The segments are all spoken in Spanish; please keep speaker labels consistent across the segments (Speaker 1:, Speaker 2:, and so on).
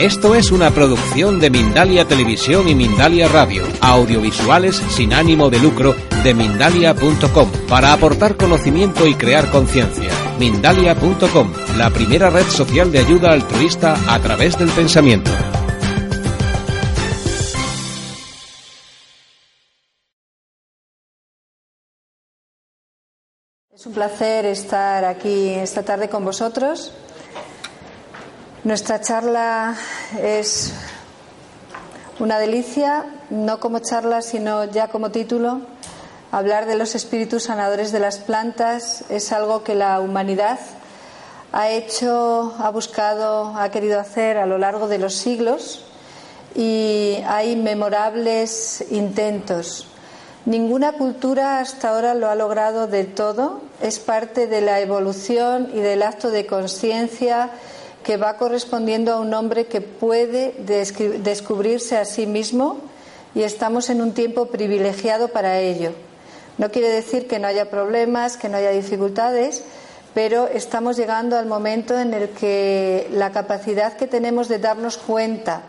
Speaker 1: Esto es una producción de Mindalia Televisión y Mindalia Radio, audiovisuales sin ánimo de lucro de mindalia.com, para aportar conocimiento y crear conciencia. Mindalia.com, la primera red social de ayuda altruista a través del pensamiento.
Speaker 2: Es un placer estar aquí esta tarde con vosotros. Nuestra charla es una delicia, no como charla, sino ya como título. Hablar de los espíritus sanadores de las plantas es algo que la humanidad ha hecho, ha buscado, ha querido hacer a lo largo de los siglos y hay memorables intentos. Ninguna cultura hasta ahora lo ha logrado de todo. Es parte de la evolución y del acto de conciencia que va correspondiendo a un hombre que puede descubrirse a sí mismo y estamos en un tiempo privilegiado para ello. No quiere decir que no haya problemas, que no haya dificultades, pero estamos llegando al momento en el que la capacidad que tenemos de darnos cuenta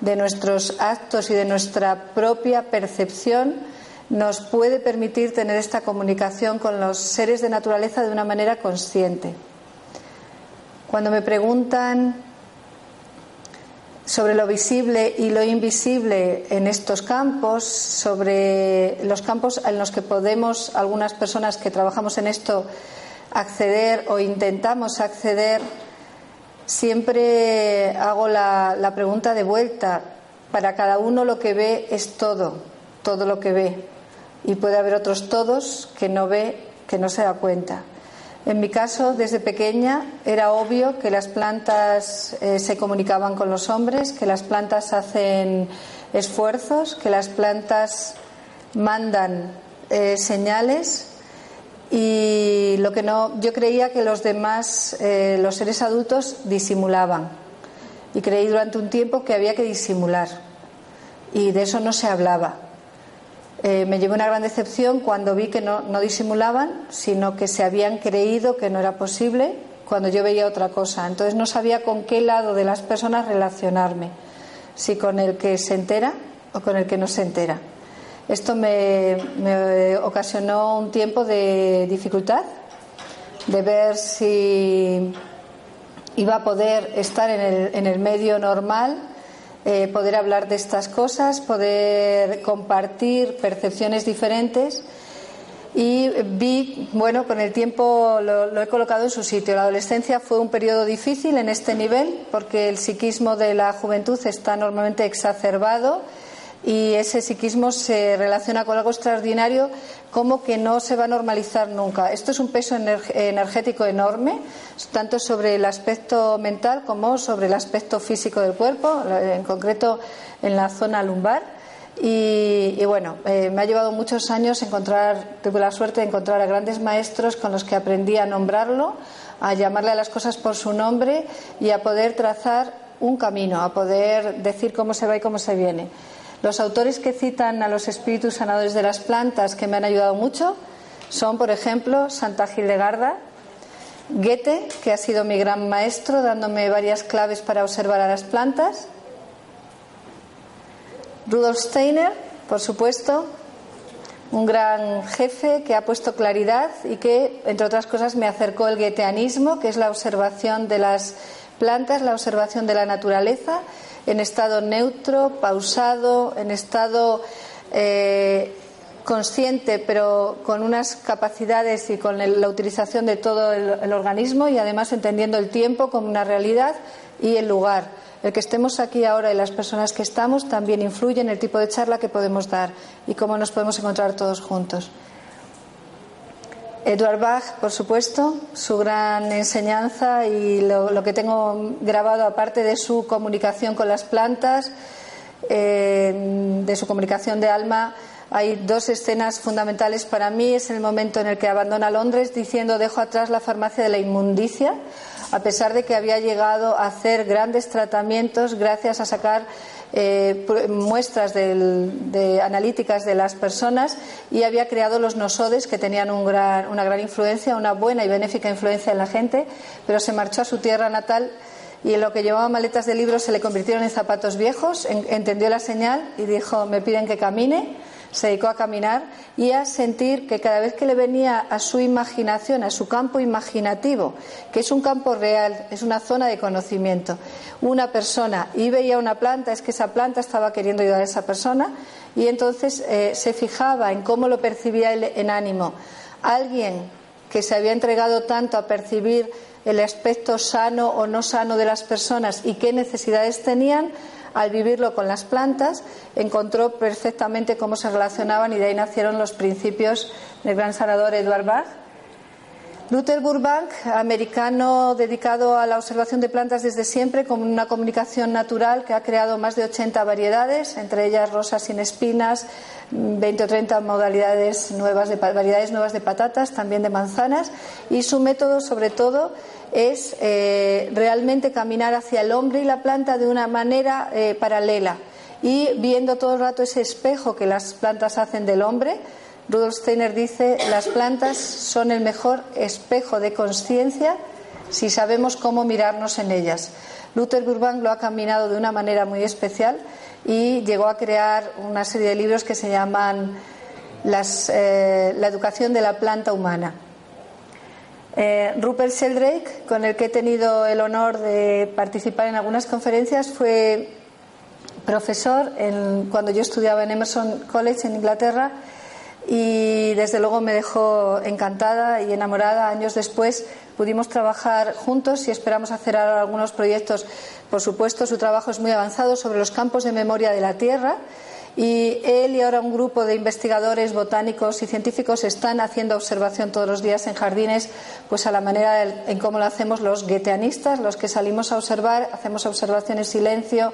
Speaker 2: de nuestros actos y de nuestra propia percepción nos puede permitir tener esta comunicación con los seres de naturaleza de una manera consciente. Cuando me preguntan sobre lo visible y lo invisible en estos campos, sobre los campos en los que podemos, algunas personas que trabajamos en esto, acceder o intentamos acceder, siempre hago la, pregunta de vuelta. Para cada uno lo que ve es todo, todo lo que ve. Y puede haber otros todos que no ve, que no se da cuenta. En mi caso, desde pequeña, era obvio que las plantas eh, se comunicaban con los hombres, que las plantas hacen esfuerzos, que las plantas mandan eh, señales y lo que no, yo creía que los demás, eh, los seres adultos, disimulaban y creí durante un tiempo que había que disimular y de eso no se hablaba. Eh, me llevé una gran decepción cuando vi que no, disimulaban, sino que se habían creído que no era posible cuando yo veía otra cosa. Entonces no sabía con qué lado de las personas relacionarme, si con el que se entera o con el que no se entera. Esto me, me ocasionó un tiempo de dificultad, de ver si iba a poder estar en en el medio normal eh, poder hablar de estas cosas, poder compartir percepciones diferentes. Y vi, bueno, con el tiempo lo, lo, he colocado en su sitio. La adolescencia fue un periodo difícil en este nivel porque el psiquismo de la juventud está normalmente exacerbado y ese psiquismo se relaciona con algo extraordinario como que no se va a normalizar nunca. Esto es un peso energético enorme, tanto sobre el aspecto mental como sobre el aspecto físico del cuerpo, en concreto en la zona lumbar. Y, bueno, eh, me ha llevado muchos años encontrar, tuve la suerte de encontrar a grandes maestros con los que aprendí a nombrarlo, a llamarle a las cosas por su nombre y a poder trazar un camino, a poder decir cómo se va y cómo se viene. Los autores que citan a los espíritus sanadores de las plantas que me han ayudado mucho son, por ejemplo, Santa Hildegarda, Goethe, que ha sido mi gran maestro, dándome varias claves para observar a las plantas, Rudolf Steiner, por supuesto, un gran jefe que ha puesto claridad y que, entre otras cosas, me acercó el goetheanismo, que es la observación de las plantas, la observación de la naturaleza en estado neutro, pausado, en estado eh, consciente, pero con unas capacidades y con la utilización de todo el, el, organismo y además entendiendo el tiempo como una realidad y el lugar. El que estemos aquí ahora y las personas que estamos también influyen en el tipo de charla que podemos dar y cómo nos podemos encontrar todos juntos. Edward Bach, por supuesto, su gran enseñanza y lo, lo, que tengo grabado, aparte de su comunicación con las plantas, eh, de su comunicación de alma, hay dos escenas fundamentales para mí. Es el momento en el que abandona Londres diciendo dejo atrás la farmacia de la inmundicia, a pesar de que había llegado a hacer grandes tratamientos gracias a sacar eh, muestras de analíticas de las personas y había creado los nosodes que tenían un gran, una gran influencia, una buena y benéfica influencia en la gente, pero se marchó a su tierra natal y en lo que llevaba maletas de libros se le convirtieron en zapatos viejos, entendió la señal y dijo, me piden que camine, se dedicó a caminar y a sentir que cada vez que le venía a su imaginación, a su campo imaginativo, que es un campo real, es una zona de conocimiento, una persona y veía una planta, es que esa planta estaba queriendo ayudar a esa persona y entonces eh, se fijaba en cómo lo percibía él en ánimo. Alguien que se había entregado tanto a percibir el aspecto sano o no sano de las personas y qué necesidades tenían, al vivirlo con las plantas, encontró perfectamente cómo se relacionaban y de ahí nacieron los principios del gran sanador Edward Bach. Luther Burbank, americano dedicado a la observación de plantas desde siempre, con una comunicación natural que ha creado más de 80 variedades, entre ellas rosas sin espinas, 20 o 30 modalidades nuevas de, variedades nuevas de patatas, también de manzanas, y su método, sobre todo, es eh, realmente caminar hacia el hombre y la planta de una manera eh, paralela y viendo todo el rato ese espejo que las plantas hacen del hombre. Rudolf Steiner dice, las plantas son el mejor espejo de conciencia si sabemos cómo mirarnos en ellas. Luther Burbank lo ha caminado de una manera muy especial y llegó a crear una serie de libros que se llaman eh, La educación de la planta humana. Eh, Rupert Sheldrake, con el que he tenido el honor de participar en algunas conferencias, fue profesor cuando yo estudiaba en Emerson College en Inglaterra y desde luego me dejó encantada y enamorada. Años después pudimos trabajar juntos y esperamos hacer ahora algunos proyectos. Por supuesto, su trabajo es muy avanzado sobre los campos de memoria de la Tierra y él y ahora un grupo de investigadores botánicos y científicos están haciendo observación todos los días en jardines, pues a la manera en cómo lo hacemos los gueteanistas, los que salimos a observar, hacemos observación en silencio,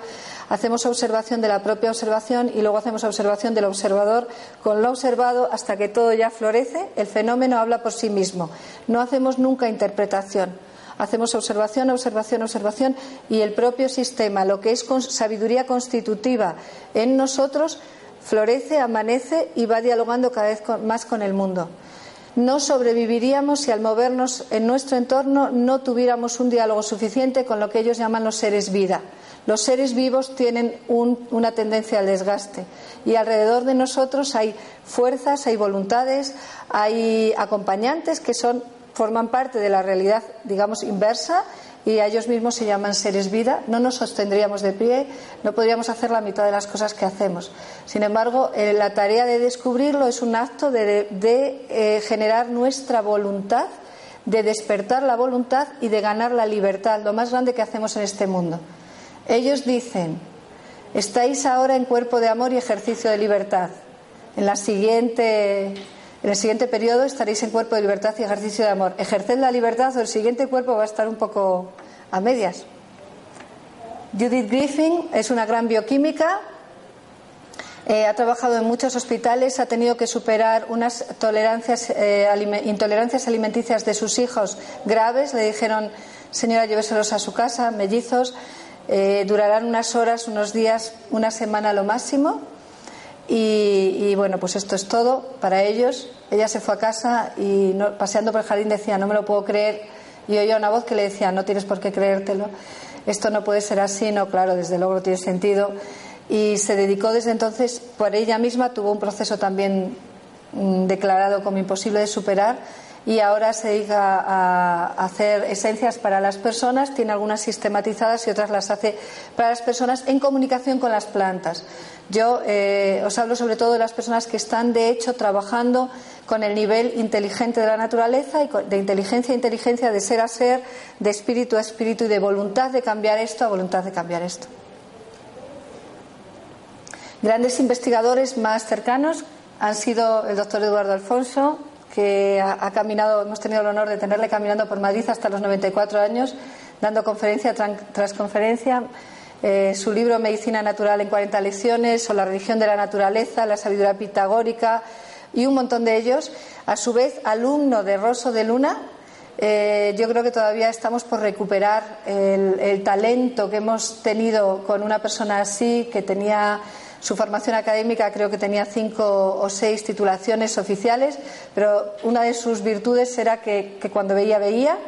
Speaker 2: hacemos observación de la propia observación y luego hacemos observación del observador con lo observado hasta que todo ya florece. El fenómeno habla por sí mismo. No hacemos nunca interpretación hacemos observación, observación, observación y el propio sistema, lo que es sabiduría constitutiva en nosotros, florece, amanece y va dialogando cada vez más con el mundo. No sobreviviríamos si al movernos en nuestro entorno no tuviéramos un diálogo suficiente con lo que ellos llaman los seres vida. Los seres vivos tienen una tendencia al desgaste y alrededor de nosotros hay fuerzas, hay voluntades, hay acompañantes que son forman parte de la realidad, digamos, inversa y a ellos mismos se llaman seres vida, no nos sostendríamos de pie, no podríamos hacer la mitad de las cosas que hacemos. Sin embargo, eh, la tarea de descubrirlo es un acto de, eh, generar nuestra voluntad, de despertar la voluntad y de ganar la libertad, lo más grande que hacemos en este mundo. Ellos dicen, estáis ahora en cuerpo de amor y ejercicio de libertad. En la siguiente en el siguiente periodo estaréis en cuerpo de libertad y ejercicio de amor. Ejerced la libertad o el siguiente cuerpo va a estar un poco a medias. Judith Griffin es una gran bioquímica, eh, ha trabajado en muchos hospitales, ha tenido que superar unas tolerancias, eh, intolerancias alimenticias de sus hijos graves. Le dijeron, señora, lléveselos a su casa, mellizos, eh, durarán unas horas, unos días, una semana lo máximo. Y, bueno, pues esto es todo para ellos. Ella se fue a casa y paseando por el jardín decía, no me lo puedo creer. Y oía una voz que le decía, no tienes por qué creértelo. Esto no puede ser así. No, claro, desde luego no tiene sentido. Y se dedicó desde entonces, por ella misma, tuvo un proceso también mm, declarado como imposible de superar y ahora se dedica a hacer esencias para las personas, tiene algunas sistematizadas y otras las hace para las personas en comunicación con las plantas. Yo eh, os hablo sobre todo de las personas que están, de hecho, trabajando con el nivel inteligente de la naturaleza y de inteligencia a inteligencia, de ser a ser, de espíritu a espíritu y de voluntad de cambiar esto a voluntad de cambiar esto. Grandes investigadores más cercanos han sido el doctor Eduardo Alfonso, que ha, caminado, hemos tenido el honor de tenerle caminando por Madrid hasta los 94 años, dando conferencia tras conferencia. Eh, su libro Medicina Natural en 40 lecciones o La religión de la naturaleza, la sabiduría pitagórica y un montón de ellos. A su vez, alumno de Rosso de Luna, eh, yo creo que todavía estamos por recuperar el, talento que hemos tenido con una persona así, que tenía su formación académica, creo que tenía cinco o seis titulaciones oficiales, pero una de sus virtudes era que, cuando veía, veía.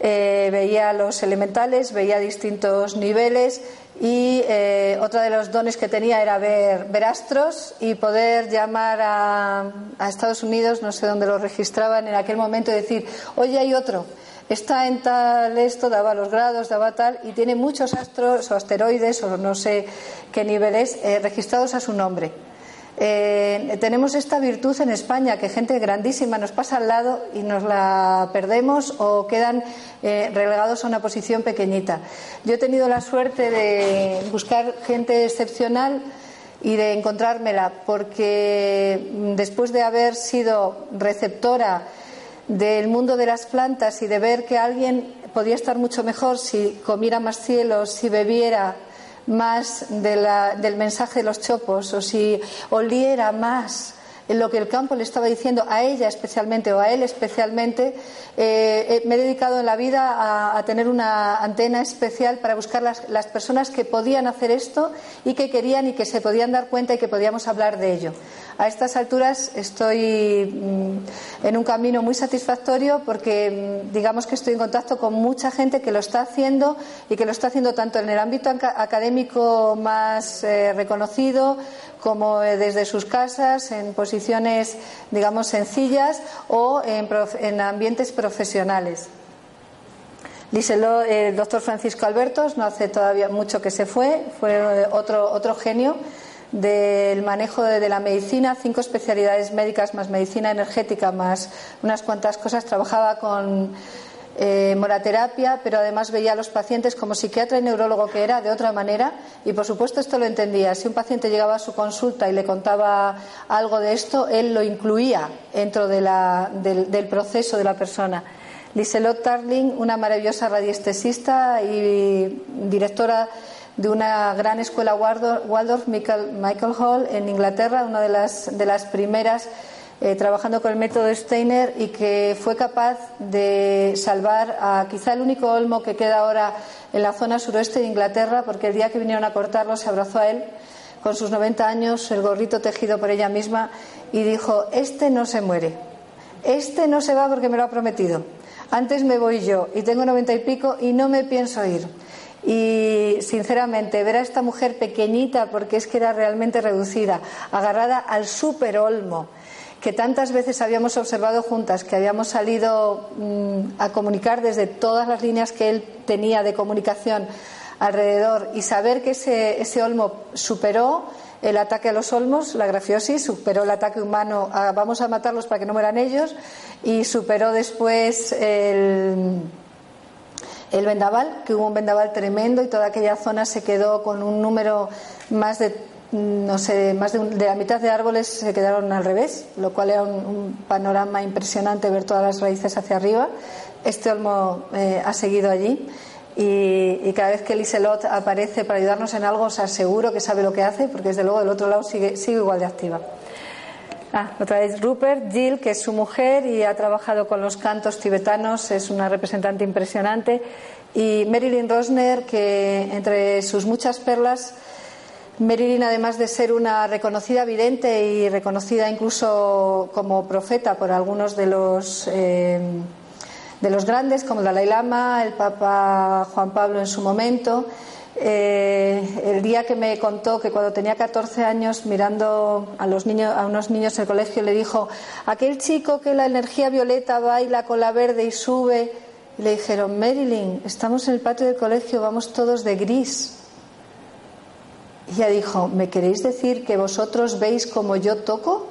Speaker 2: Eh, veía los elementales, veía distintos niveles y eh, otro de los dones que tenía era ver, ver astros y poder llamar a, a, Estados Unidos, no sé dónde lo registraban en aquel momento, y decir, oye, hay otro, está en tal esto, daba los grados, daba tal, y tiene muchos astros o asteroides o no sé qué niveles eh, registrados a su nombre. Eh, tenemos esta virtud en España, que gente grandísima nos pasa al lado y nos la perdemos o quedan eh, relegados a una posición pequeñita. Yo he tenido la suerte de buscar gente excepcional y de encontrármela, porque después de haber sido receptora del mundo de las plantas y de ver que alguien podía estar mucho mejor si comiera más cielos, si bebiera más del mensaje de los chopos o si oliera más lo que el campo le estaba diciendo a ella especialmente o a él especialmente, eh, eh, me he dedicado en la vida a, tener una antena especial para buscar las, las, personas que podían hacer esto y que querían y que se podían dar cuenta y que podíamos hablar de ello. A estas alturas estoy mm, en un camino muy satisfactorio porque mm, digamos que estoy en contacto con mucha gente que lo está haciendo y que lo está haciendo tanto en el ámbito académico más eh, reconocido como eh, desde sus casas, en posiciones, digamos, sencillas o en, ambientes profesionales. Díselo el doctor Francisco Albertos, no hace todavía mucho que se fue, fue eh, otro, otro genio del manejo de, la medicina, cinco especialidades médicas más medicina energética más unas cuantas cosas. Trabajaba con eh, moraterapia, pero además veía a los pacientes como psiquiatra y neurólogo que era de otra manera y por supuesto esto lo entendía. Si un paciente llegaba a su consulta y le contaba algo de esto, él lo incluía dentro del, del proceso de la persona. Liselot Tarling, una maravillosa radiestesista y directora de una gran escuela Waldorf, Michael, Hall, en Inglaterra, una de las, de las primeras eh, trabajando con el método Steiner y que fue capaz de salvar a quizá el único olmo que queda ahora en la zona suroeste de Inglaterra, porque el día que vinieron a cortarlo se abrazó a él con sus 90 años, el gorrito tejido por ella misma, y dijo, este no se muere, este no se va porque me lo ha prometido, antes me voy yo y tengo 90 y pico y no me pienso ir. Y sinceramente, ver a esta mujer pequeñita, porque es que era realmente reducida, agarrada al super olmo, que tantas veces habíamos observado juntas, que habíamos salido mm, a comunicar desde todas las líneas que él tenía de comunicación alrededor, y saber que ese, olmo superó el ataque a los olmos, la grafiosis, superó el ataque humano a vamos a matarlos para que no mueran ellos, y superó después el el vendaval, que hubo un vendaval tremendo y toda aquella zona se quedó con un número más de no sé, más de, la mitad de árboles se quedaron al revés, lo cual era un, panorama impresionante ver todas las raíces hacia arriba. Este olmo eh, ha seguido allí y, cada vez que Liselot aparece para ayudarnos en algo, os aseguro que sabe lo que hace, porque desde luego del otro lado sigue, sigue igual de activa. Ah, otra vez Rupert, Jill, que es su mujer y ha trabajado con los cantos tibetanos, es una representante impresionante. Y Marilyn Rosner, que entre sus muchas perlas, Marilyn, además de ser una reconocida vidente y reconocida incluso como profeta por algunos de los, eh, de los grandes, como el Dalai Lama, el Papa Juan Pablo en su momento, eh, el día que me contó que cuando tenía 14 años, mirando a, los niños, a unos niños en el colegio, le dijo: Aquel chico que la energía violeta baila con la verde y sube. Le dijeron: Marilyn, estamos en el patio del colegio, vamos todos de gris. Ella dijo: ¿Me queréis decir que vosotros veis como yo toco?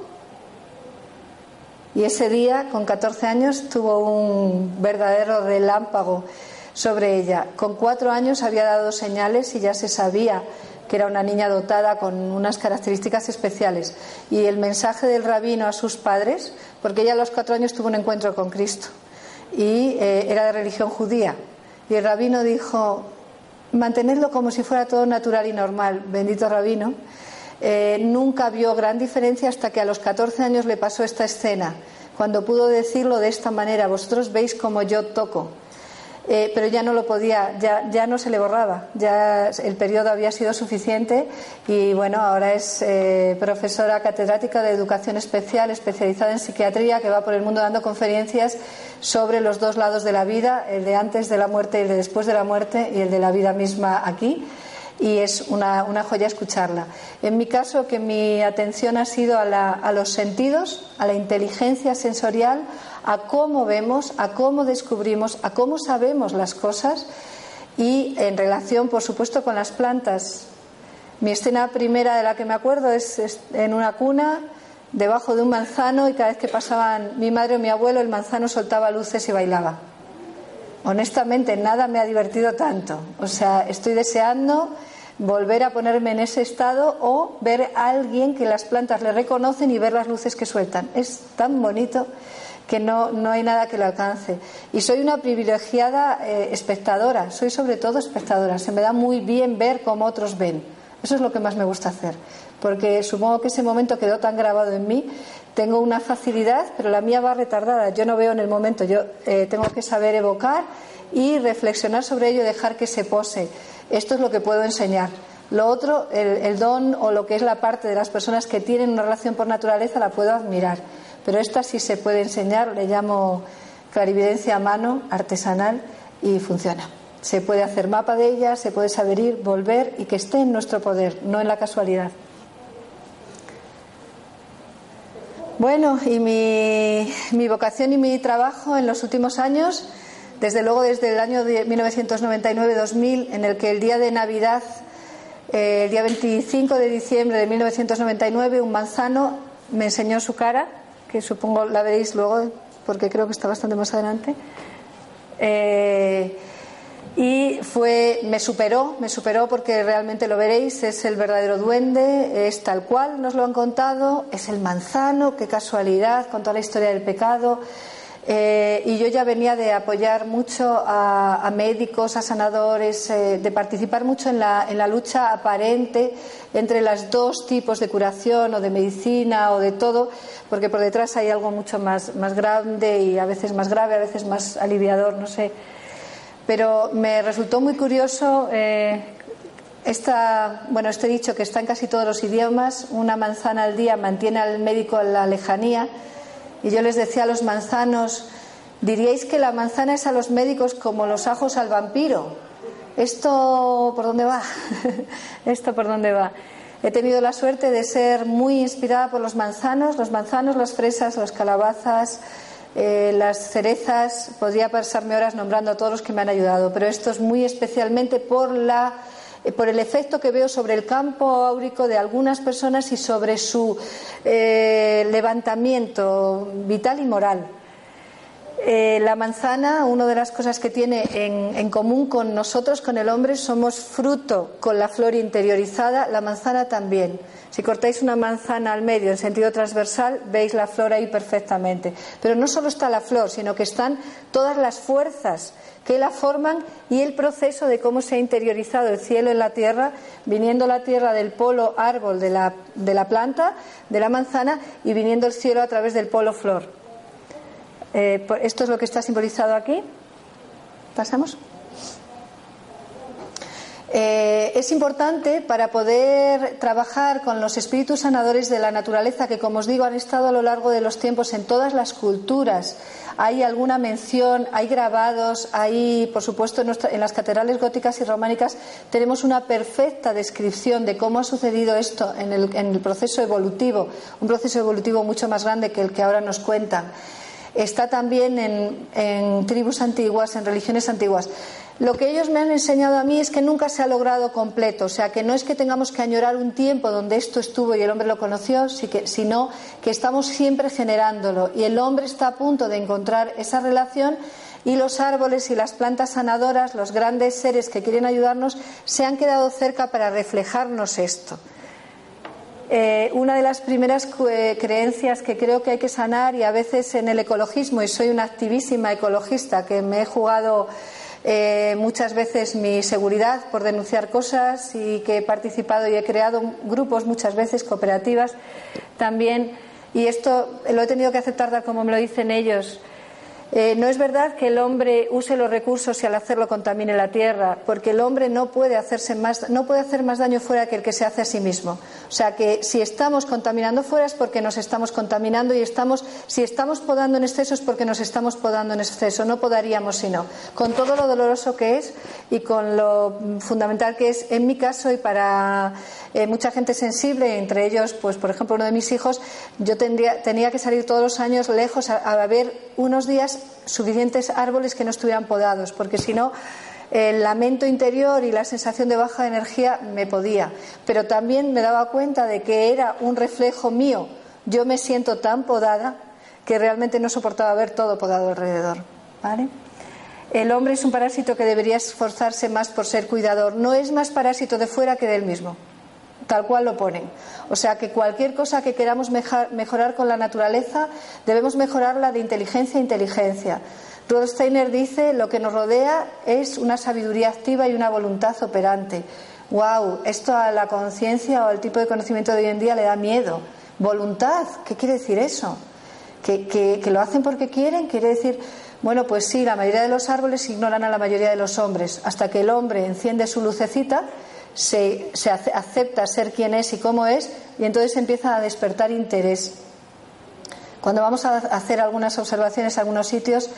Speaker 2: Y ese día, con 14 años, tuvo un verdadero relámpago sobre ella. Con cuatro años había dado señales y ya se sabía que era una niña dotada con unas características especiales. Y el mensaje del rabino a sus padres, porque ella a los cuatro años tuvo un encuentro con Cristo y eh, era de religión judía. Y el rabino dijo, mantenerlo como si fuera todo natural y normal, bendito rabino. Eh, nunca vio gran diferencia hasta que a los 14 años le pasó esta escena, cuando pudo decirlo de esta manera, vosotros veis como yo toco. Eh, pero ya no lo podía, ya, ya no se le borraba, ya el periodo había sido suficiente y bueno, ahora es eh, profesora catedrática de educación especial, especializada en psiquiatría, que va por el mundo dando conferencias sobre los dos lados de la vida, el de antes de la muerte y el de después de la muerte y el de la vida misma aquí. Y es una, joya escucharla. En mi caso, que mi atención ha sido a los sentidos, a la inteligencia sensorial, a cómo vemos, a cómo descubrimos, a cómo sabemos las cosas y en relación, por supuesto, con las plantas. Mi escena primera de la que me acuerdo es, en una cuna, debajo de un manzano, y cada vez que pasaban mi madre o mi abuelo, el manzano soltaba luces y bailaba. Honestamente, nada me ha divertido tanto. O sea, estoy deseando volver a ponerme en ese estado o ver a alguien que las plantas le reconocen y ver las luces que sueltan. Es tan bonito que no, no hay nada que lo alcance. Y soy una privilegiada eh, espectadora, soy sobre todo espectadora. Se me da muy bien ver cómo otros ven. Eso es lo que más me gusta hacer, porque supongo que ese momento quedó tan grabado en mí. Tengo una facilidad, pero la mía va retardada. Yo no veo en el momento, yo eh, tengo que saber evocar y reflexionar sobre ello, dejar que se pose. Esto es lo que puedo enseñar. Lo otro, el don o lo que es la parte de las personas que tienen una relación por naturaleza, la puedo admirar pero esta sí se puede enseñar, le llamo clarividencia a mano, artesanal, y funciona. Se puede hacer mapa de ella, se puede saber ir, volver y que esté en nuestro poder, no en la casualidad. Bueno, y mi, vocación y mi trabajo en los últimos años, desde luego desde el año 1999-2000, en el que el día de Navidad, eh, el día 25 de diciembre de 1999, un manzano me enseñó su cara que supongo la veréis luego porque creo que está bastante más adelante. Eh, y fue, me superó, me superó porque realmente lo veréis, es el verdadero duende, es tal cual nos lo han contado, es el manzano, qué casualidad, con toda la historia del pecado. Eh, y yo ya venía de apoyar mucho a, médicos, a sanadores, eh, de participar mucho en la, en la, lucha aparente entre los dos tipos de curación o de medicina o de todo, porque por detrás hay algo mucho más, más grande y a veces más grave, a veces más aliviador, no sé. Pero me resultó muy curioso eh, esta, bueno, este dicho que está en casi todos los idiomas, una manzana al día mantiene al médico en la lejanía y yo les decía a los manzanos, diríais que la manzana es a los médicos como los ajos al vampiro. ¿Esto por dónde va? ¿Esto por dónde va? He tenido la suerte de ser muy inspirada por los manzanos, los manzanos, las fresas, las calabazas, eh, las cerezas. Podría pasarme horas nombrando a todos los que me han ayudado, pero esto es muy especialmente por la eh, por el efecto que veo sobre el campo áurico de algunas personas y sobre su eh, levantamiento vital y moral. Eh, la manzana, una de las cosas que tiene en, común con nosotros, con el hombre, somos fruto con la flor interiorizada, la manzana también. Si cortáis una manzana al medio en sentido transversal, veis la flor ahí perfectamente. Pero no solo está la flor, sino que están todas las fuerzas que la forman y el proceso de cómo se ha interiorizado el cielo en la tierra, viniendo la tierra del polo árbol de la, de la planta, de la manzana, y viniendo el cielo a través del polo flor. Eh, esto es lo que está simbolizado aquí. ¿Pasamos? Eh, es importante para poder trabajar con los espíritus sanadores de la naturaleza que, como os digo, han estado a lo largo de los tiempos en todas las culturas. Hay alguna mención, hay grabados, hay, por supuesto, en, las catedrales góticas y románicas tenemos una perfecta descripción de cómo ha sucedido esto en el, proceso evolutivo, un proceso evolutivo mucho más grande que el que ahora nos cuentan. Está también en tribus antiguas, en religiones antiguas. Lo que ellos me han enseñado a mí es que nunca se ha logrado completo, o sea, que no es que tengamos que añorar un tiempo donde esto estuvo y el hombre lo conoció, sino que estamos siempre generándolo y el hombre está a punto de encontrar esa relación y los árboles y las plantas sanadoras, los grandes seres que quieren ayudarnos, se han quedado cerca para reflejarnos esto. Eh, una de las primeras creencias que creo que hay que sanar, y a veces en el ecologismo, y soy una activísima ecologista que me he jugado eh, muchas veces mi seguridad por denunciar cosas y que he participado y he creado grupos muchas veces, cooperativas también. Y esto lo he tenido que aceptar tal como me lo dicen ellos. Eh, no es verdad que el hombre use los recursos y al hacerlo contamine la tierra, porque el hombre no puede, hacerse más, no puede hacer más daño fuera que el que se hace a sí mismo. O sea que si estamos contaminando fuera es porque nos estamos contaminando y estamos, si estamos podando en exceso es porque nos estamos podando en exceso. No podaríamos sino. Con todo lo doloroso que es y con lo fundamental que es en mi caso y para eh, mucha gente sensible, entre ellos, pues por ejemplo, uno de mis hijos, yo tendría, tenía que salir todos los años lejos a, a ver unos días suficientes árboles que no estuvieran podados, porque si no, el lamento interior y la sensación de baja energía me podía. Pero también me daba cuenta de que era un reflejo mío. Yo me siento tan podada que realmente no soportaba ver todo podado alrededor. El hombre es un parásito que debería esforzarse más por ser cuidador. No es más parásito de fuera que del mismo. Tal cual lo ponen. O sea que cualquier cosa que queramos mejorar con la naturaleza, debemos mejorarla de inteligencia a inteligencia. Rudolf Steiner dice: lo que nos rodea es una sabiduría activa y una voluntad operante. ¡Wow! Esto a la conciencia o al tipo de conocimiento de hoy en día le da miedo. ¿Voluntad? ¿Qué quiere decir eso? ¿Que, que lo hacen porque quieren? Quiere decir. Bueno, pues sí, la mayoría de los árboles ignoran a la mayoría de los hombres, hasta que el hombre enciende su lucecita se, acepta ser quien es y cómo es y entonces empieza a despertar interés. Cuando vamos a hacer algunas observaciones a algunos sitios,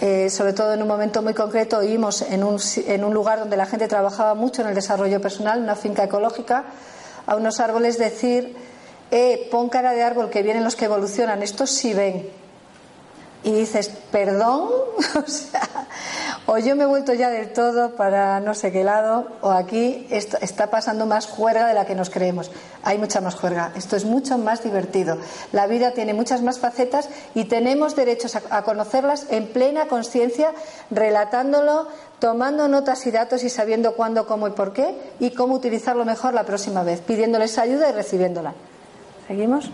Speaker 2: eh, sobre todo en un momento muy concreto, un, en un lugar donde la gente trabajaba mucho en el desarrollo personal, una finca ecológica, a unos árboles decir, eh, pon cara de árbol que vienen los que evolucionan, estos sí ven y dices, perdón, o sea, o yo me he vuelto ya del todo para no sé qué lado, o aquí está pasando más juerga de la que nos creemos. Hay mucha más juerga. Esto es mucho más divertido. La vida tiene muchas más facetas y tenemos derechos a, conocerlas en plena conciencia, relatándolo, tomando notas y datos y sabiendo cuándo, cómo y por qué, y cómo utilizarlo mejor la próxima vez, pidiéndoles ayuda y recibiéndola. ¿Seguimos?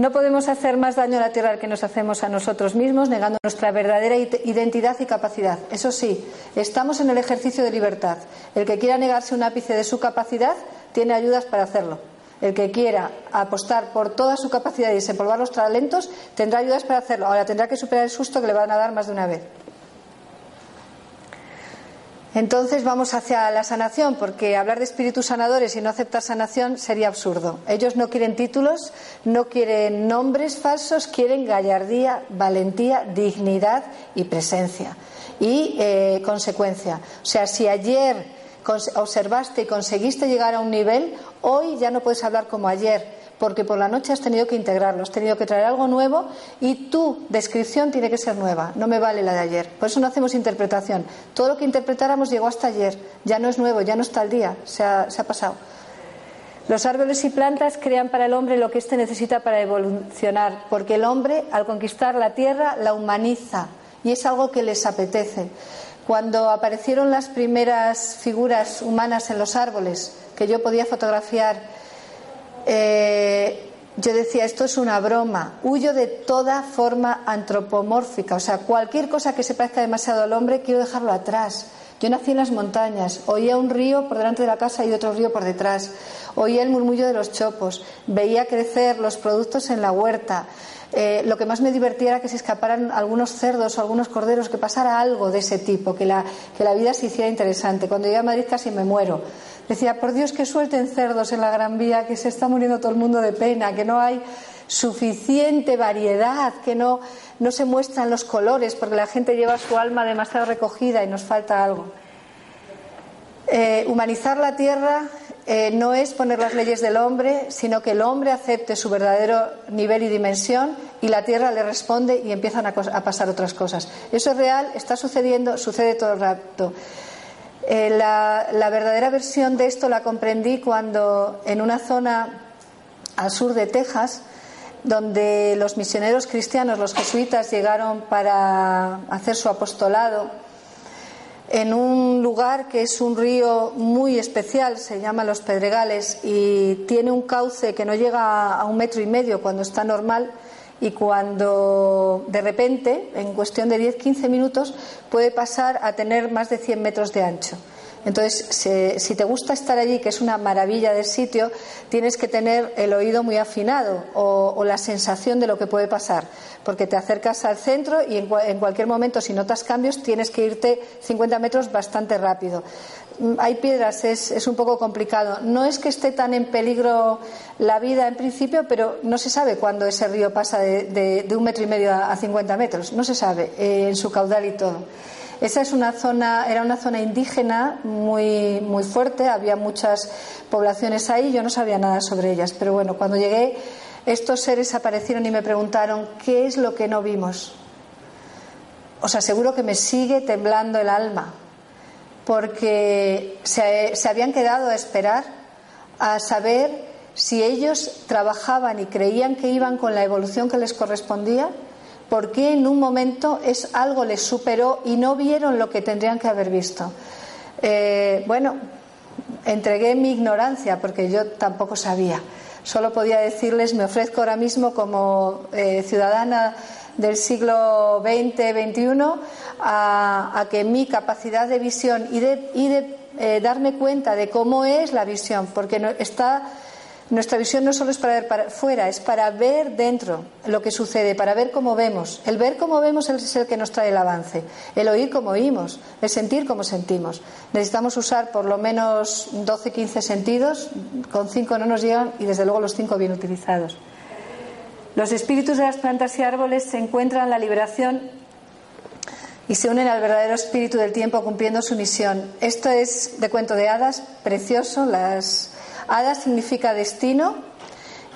Speaker 2: No podemos hacer más daño a la tierra que nos hacemos a nosotros mismos, negando nuestra verdadera identidad y capacidad. Eso sí, estamos en el ejercicio de libertad. El que quiera negarse un ápice de su capacidad tiene ayudas para hacerlo. El que quiera apostar por toda su capacidad y desempolvar los talentos tendrá ayudas para hacerlo. Ahora tendrá que superar el susto que le van a dar más de una vez. Entonces vamos hacia la sanación, porque hablar de espíritus sanadores y no aceptar sanación sería absurdo. Ellos no quieren títulos, no quieren nombres falsos, quieren gallardía, valentía, dignidad y presencia. Y eh, consecuencia. O sea, si ayer observaste y conseguiste llegar a un nivel, hoy ya no puedes hablar como ayer porque por la noche has tenido que integrarlo, has tenido que traer algo nuevo y tu descripción tiene que ser nueva, no me vale la de ayer. Por eso no hacemos interpretación. Todo lo que interpretáramos llegó hasta ayer, ya no es nuevo, ya no está al día, se ha, pasado. Los árboles y plantas crean para el hombre lo que éste necesita para evolucionar, porque el hombre, al conquistar la tierra, la humaniza y es algo que les apetece. Cuando aparecieron las primeras figuras humanas en los árboles, que yo podía fotografiar eh, yo decía, esto es una broma, huyo de toda forma antropomórfica, o sea, cualquier cosa que se parezca demasiado al hombre, quiero dejarlo atrás. Yo nací en las montañas, oía un río por delante de la casa y otro río por detrás, oía el murmullo de los chopos, veía crecer los productos en la huerta. Eh, lo que más me divertía era que se escaparan algunos cerdos o algunos corderos, que pasara algo de ese tipo, que la, que la vida se hiciera interesante. Cuando llegué a Madrid casi me muero Decía, por Dios que suelten cerdos en la Gran Vía, que se está muriendo todo el mundo de pena, que no hay suficiente variedad, que no, no se muestran los colores, porque la gente lleva su alma demasiado recogida y nos falta algo. Eh, humanizar la tierra eh, no es poner las leyes del hombre, sino que el hombre acepte su verdadero nivel y dimensión y la tierra le responde y empiezan a, a pasar otras cosas. Eso es real, está sucediendo, sucede todo el rato. Eh, la, verdadera versión de esto la comprendí cuando en una zona al sur de Texas, donde los misioneros cristianos, los jesuitas, llegaron para hacer su apostolado, en un lugar que es un río muy especial, se llama Los Pedregales, y tiene un cauce que no llega a un metro y medio cuando está normal, y cuando de repente, en cuestión de 10-15 minutos, puede pasar a tener más de 100 metros de ancho. Entonces, si te gusta estar allí, que es una maravilla del sitio, tienes que tener el oído muy afinado o, la sensación de lo que puede pasar, porque te acercas al centro y en, en cualquier momento, si notas cambios, tienes que irte 50 metros bastante rápido hay piedras, es, un poco complicado. No es que esté tan en peligro la vida en principio, pero no se sabe cuándo ese río pasa de, un metro y medio a, 50 metros. No se sabe eh, en su caudal y todo. Esa es una zona, era una zona indígena muy, muy fuerte, había muchas poblaciones ahí, yo no sabía nada sobre ellas, pero bueno, cuando llegué, estos seres aparecieron y me preguntaron qué es lo que no vimos. Os aseguro que me sigue temblando el alma, porque se, se habían quedado a esperar a saber si ellos trabajaban y creían que iban con la evolución que les correspondía ¿Por qué en un momento es algo les superó y no vieron lo que tendrían que haber visto? Eh, bueno, entregué mi ignorancia porque yo tampoco sabía. Solo podía decirles, me ofrezco ahora mismo como eh, ciudadana del siglo XX, XXI, a, que mi capacidad de visión y de, eh, darme cuenta de cómo es la visión, porque no, está nuestra visión no solo es para ver para fuera, es para ver dentro lo que sucede, para ver cómo vemos. El ver cómo vemos es el que nos trae el avance. El oír como oímos, el sentir como sentimos. Necesitamos usar por lo menos 12, 15 sentidos, con cinco no nos llegan y desde luego los cinco bien utilizados. Los espíritus de las plantas y árboles se encuentran en la liberación y se unen al verdadero espíritu del tiempo cumpliendo su misión. Esto es de cuento de hadas, precioso, las Hada significa destino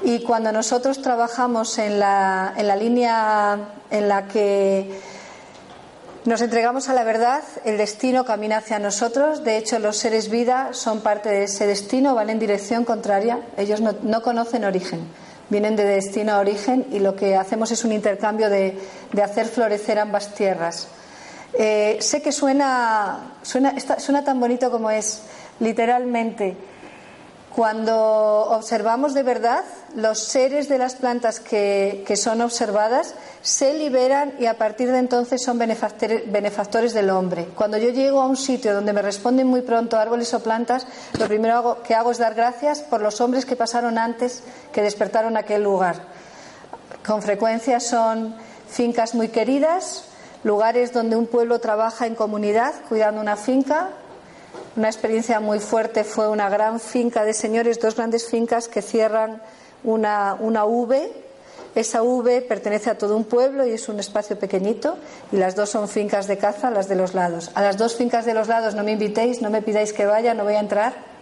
Speaker 2: y cuando nosotros trabajamos en la, en la línea en la que nos entregamos a la verdad, el destino camina hacia nosotros. De hecho, los seres vida son parte de ese destino, van en dirección contraria. Ellos no, conocen origen, vienen de destino a origen y lo que hacemos es un intercambio de, hacer florecer ambas tierras. Eh, sé que suena, suena, suena tan bonito como es, literalmente. Cuando observamos de verdad, los seres de las plantas que, son observadas se liberan y a partir de entonces son benefactores, del hombre. Cuando yo llego a un sitio donde me responden muy pronto árboles o plantas, lo primero que hago es dar gracias por los hombres que pasaron antes, que despertaron aquel lugar. Con frecuencia son fincas muy queridas, lugares donde un pueblo trabaja en comunidad cuidando una finca, una experiencia muy fuerte fue una gran finca de señores, dos grandes fincas que cierran una, una V. Esa V pertenece a todo un pueblo y es un espacio pequeñito y las dos son fincas de caza, las de los lados. A las dos fincas de los lados no me invitéis, no me pidáis que vaya, no voy a entrar.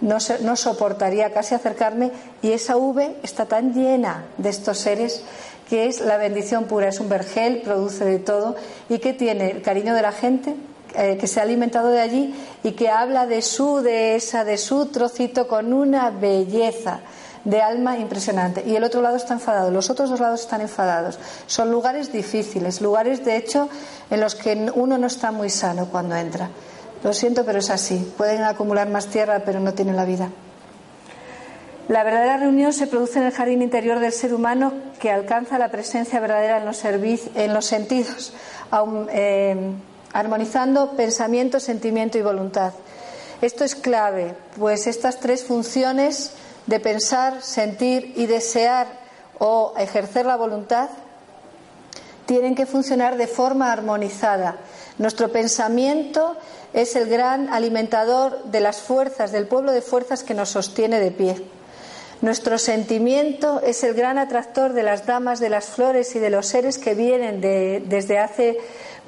Speaker 2: No, no soportaría casi acercarme y esa V está tan llena de estos seres que es la bendición pura, es un vergel, produce de todo y que tiene el cariño de la gente, eh, que se ha alimentado de allí y que habla de su dehesa, de su trocito con una belleza de alma impresionante. Y el otro lado está enfadado, los otros dos lados están enfadados. Son lugares difíciles, lugares de hecho en los que uno no está muy sano cuando entra. Lo siento, pero es así. Pueden acumular más tierra, pero no tienen la vida. La verdadera reunión se produce en el jardín interior del ser humano que alcanza la presencia verdadera en los, en los sentidos. Eh, armonizando pensamiento, sentimiento y voluntad. Esto es clave, pues estas tres funciones de pensar, sentir y desear o ejercer la voluntad tienen que funcionar de forma armonizada. Nuestro pensamiento es el gran alimentador de las fuerzas, del pueblo de fuerzas que nos sostiene de pie. Nuestro sentimiento es el gran atractor de las damas de las flores y de los seres que vienen desde hace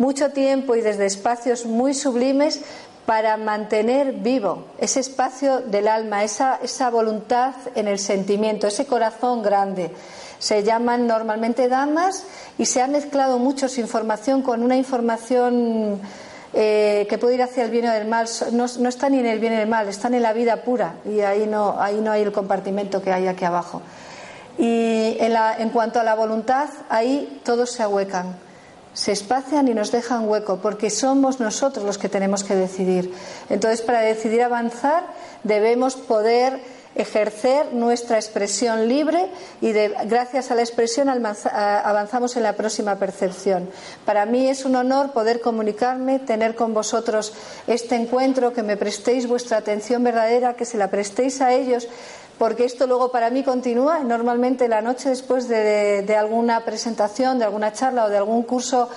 Speaker 2: mucho tiempo y desde espacios muy sublimes para mantener vivo ese espacio del alma, esa, esa voluntad en el sentimiento, ese corazón grande. Se llaman normalmente damas y se ha mezclado mucho su información con una información eh, que puede ir hacia el bien o el mal. No, no están ni en el bien en el mal, están en la vida pura y ahí no, ahí no hay el compartimento que hay aquí abajo. Y en, la, en cuanto a la voluntad, ahí todos se ahuecan se espacian y nos dejan hueco, porque somos nosotros los que tenemos que decidir. Entonces, para decidir avanzar, debemos poder ejercer nuestra expresión libre y de, gracias a la expresión avanzamos en la próxima percepción. Para mí es un honor poder comunicarme, tener con vosotros este encuentro, que me prestéis vuestra atención verdadera, que se la prestéis a ellos, porque esto luego para mí continúa. Normalmente la noche después de, alguna presentación, de alguna charla o de algún curso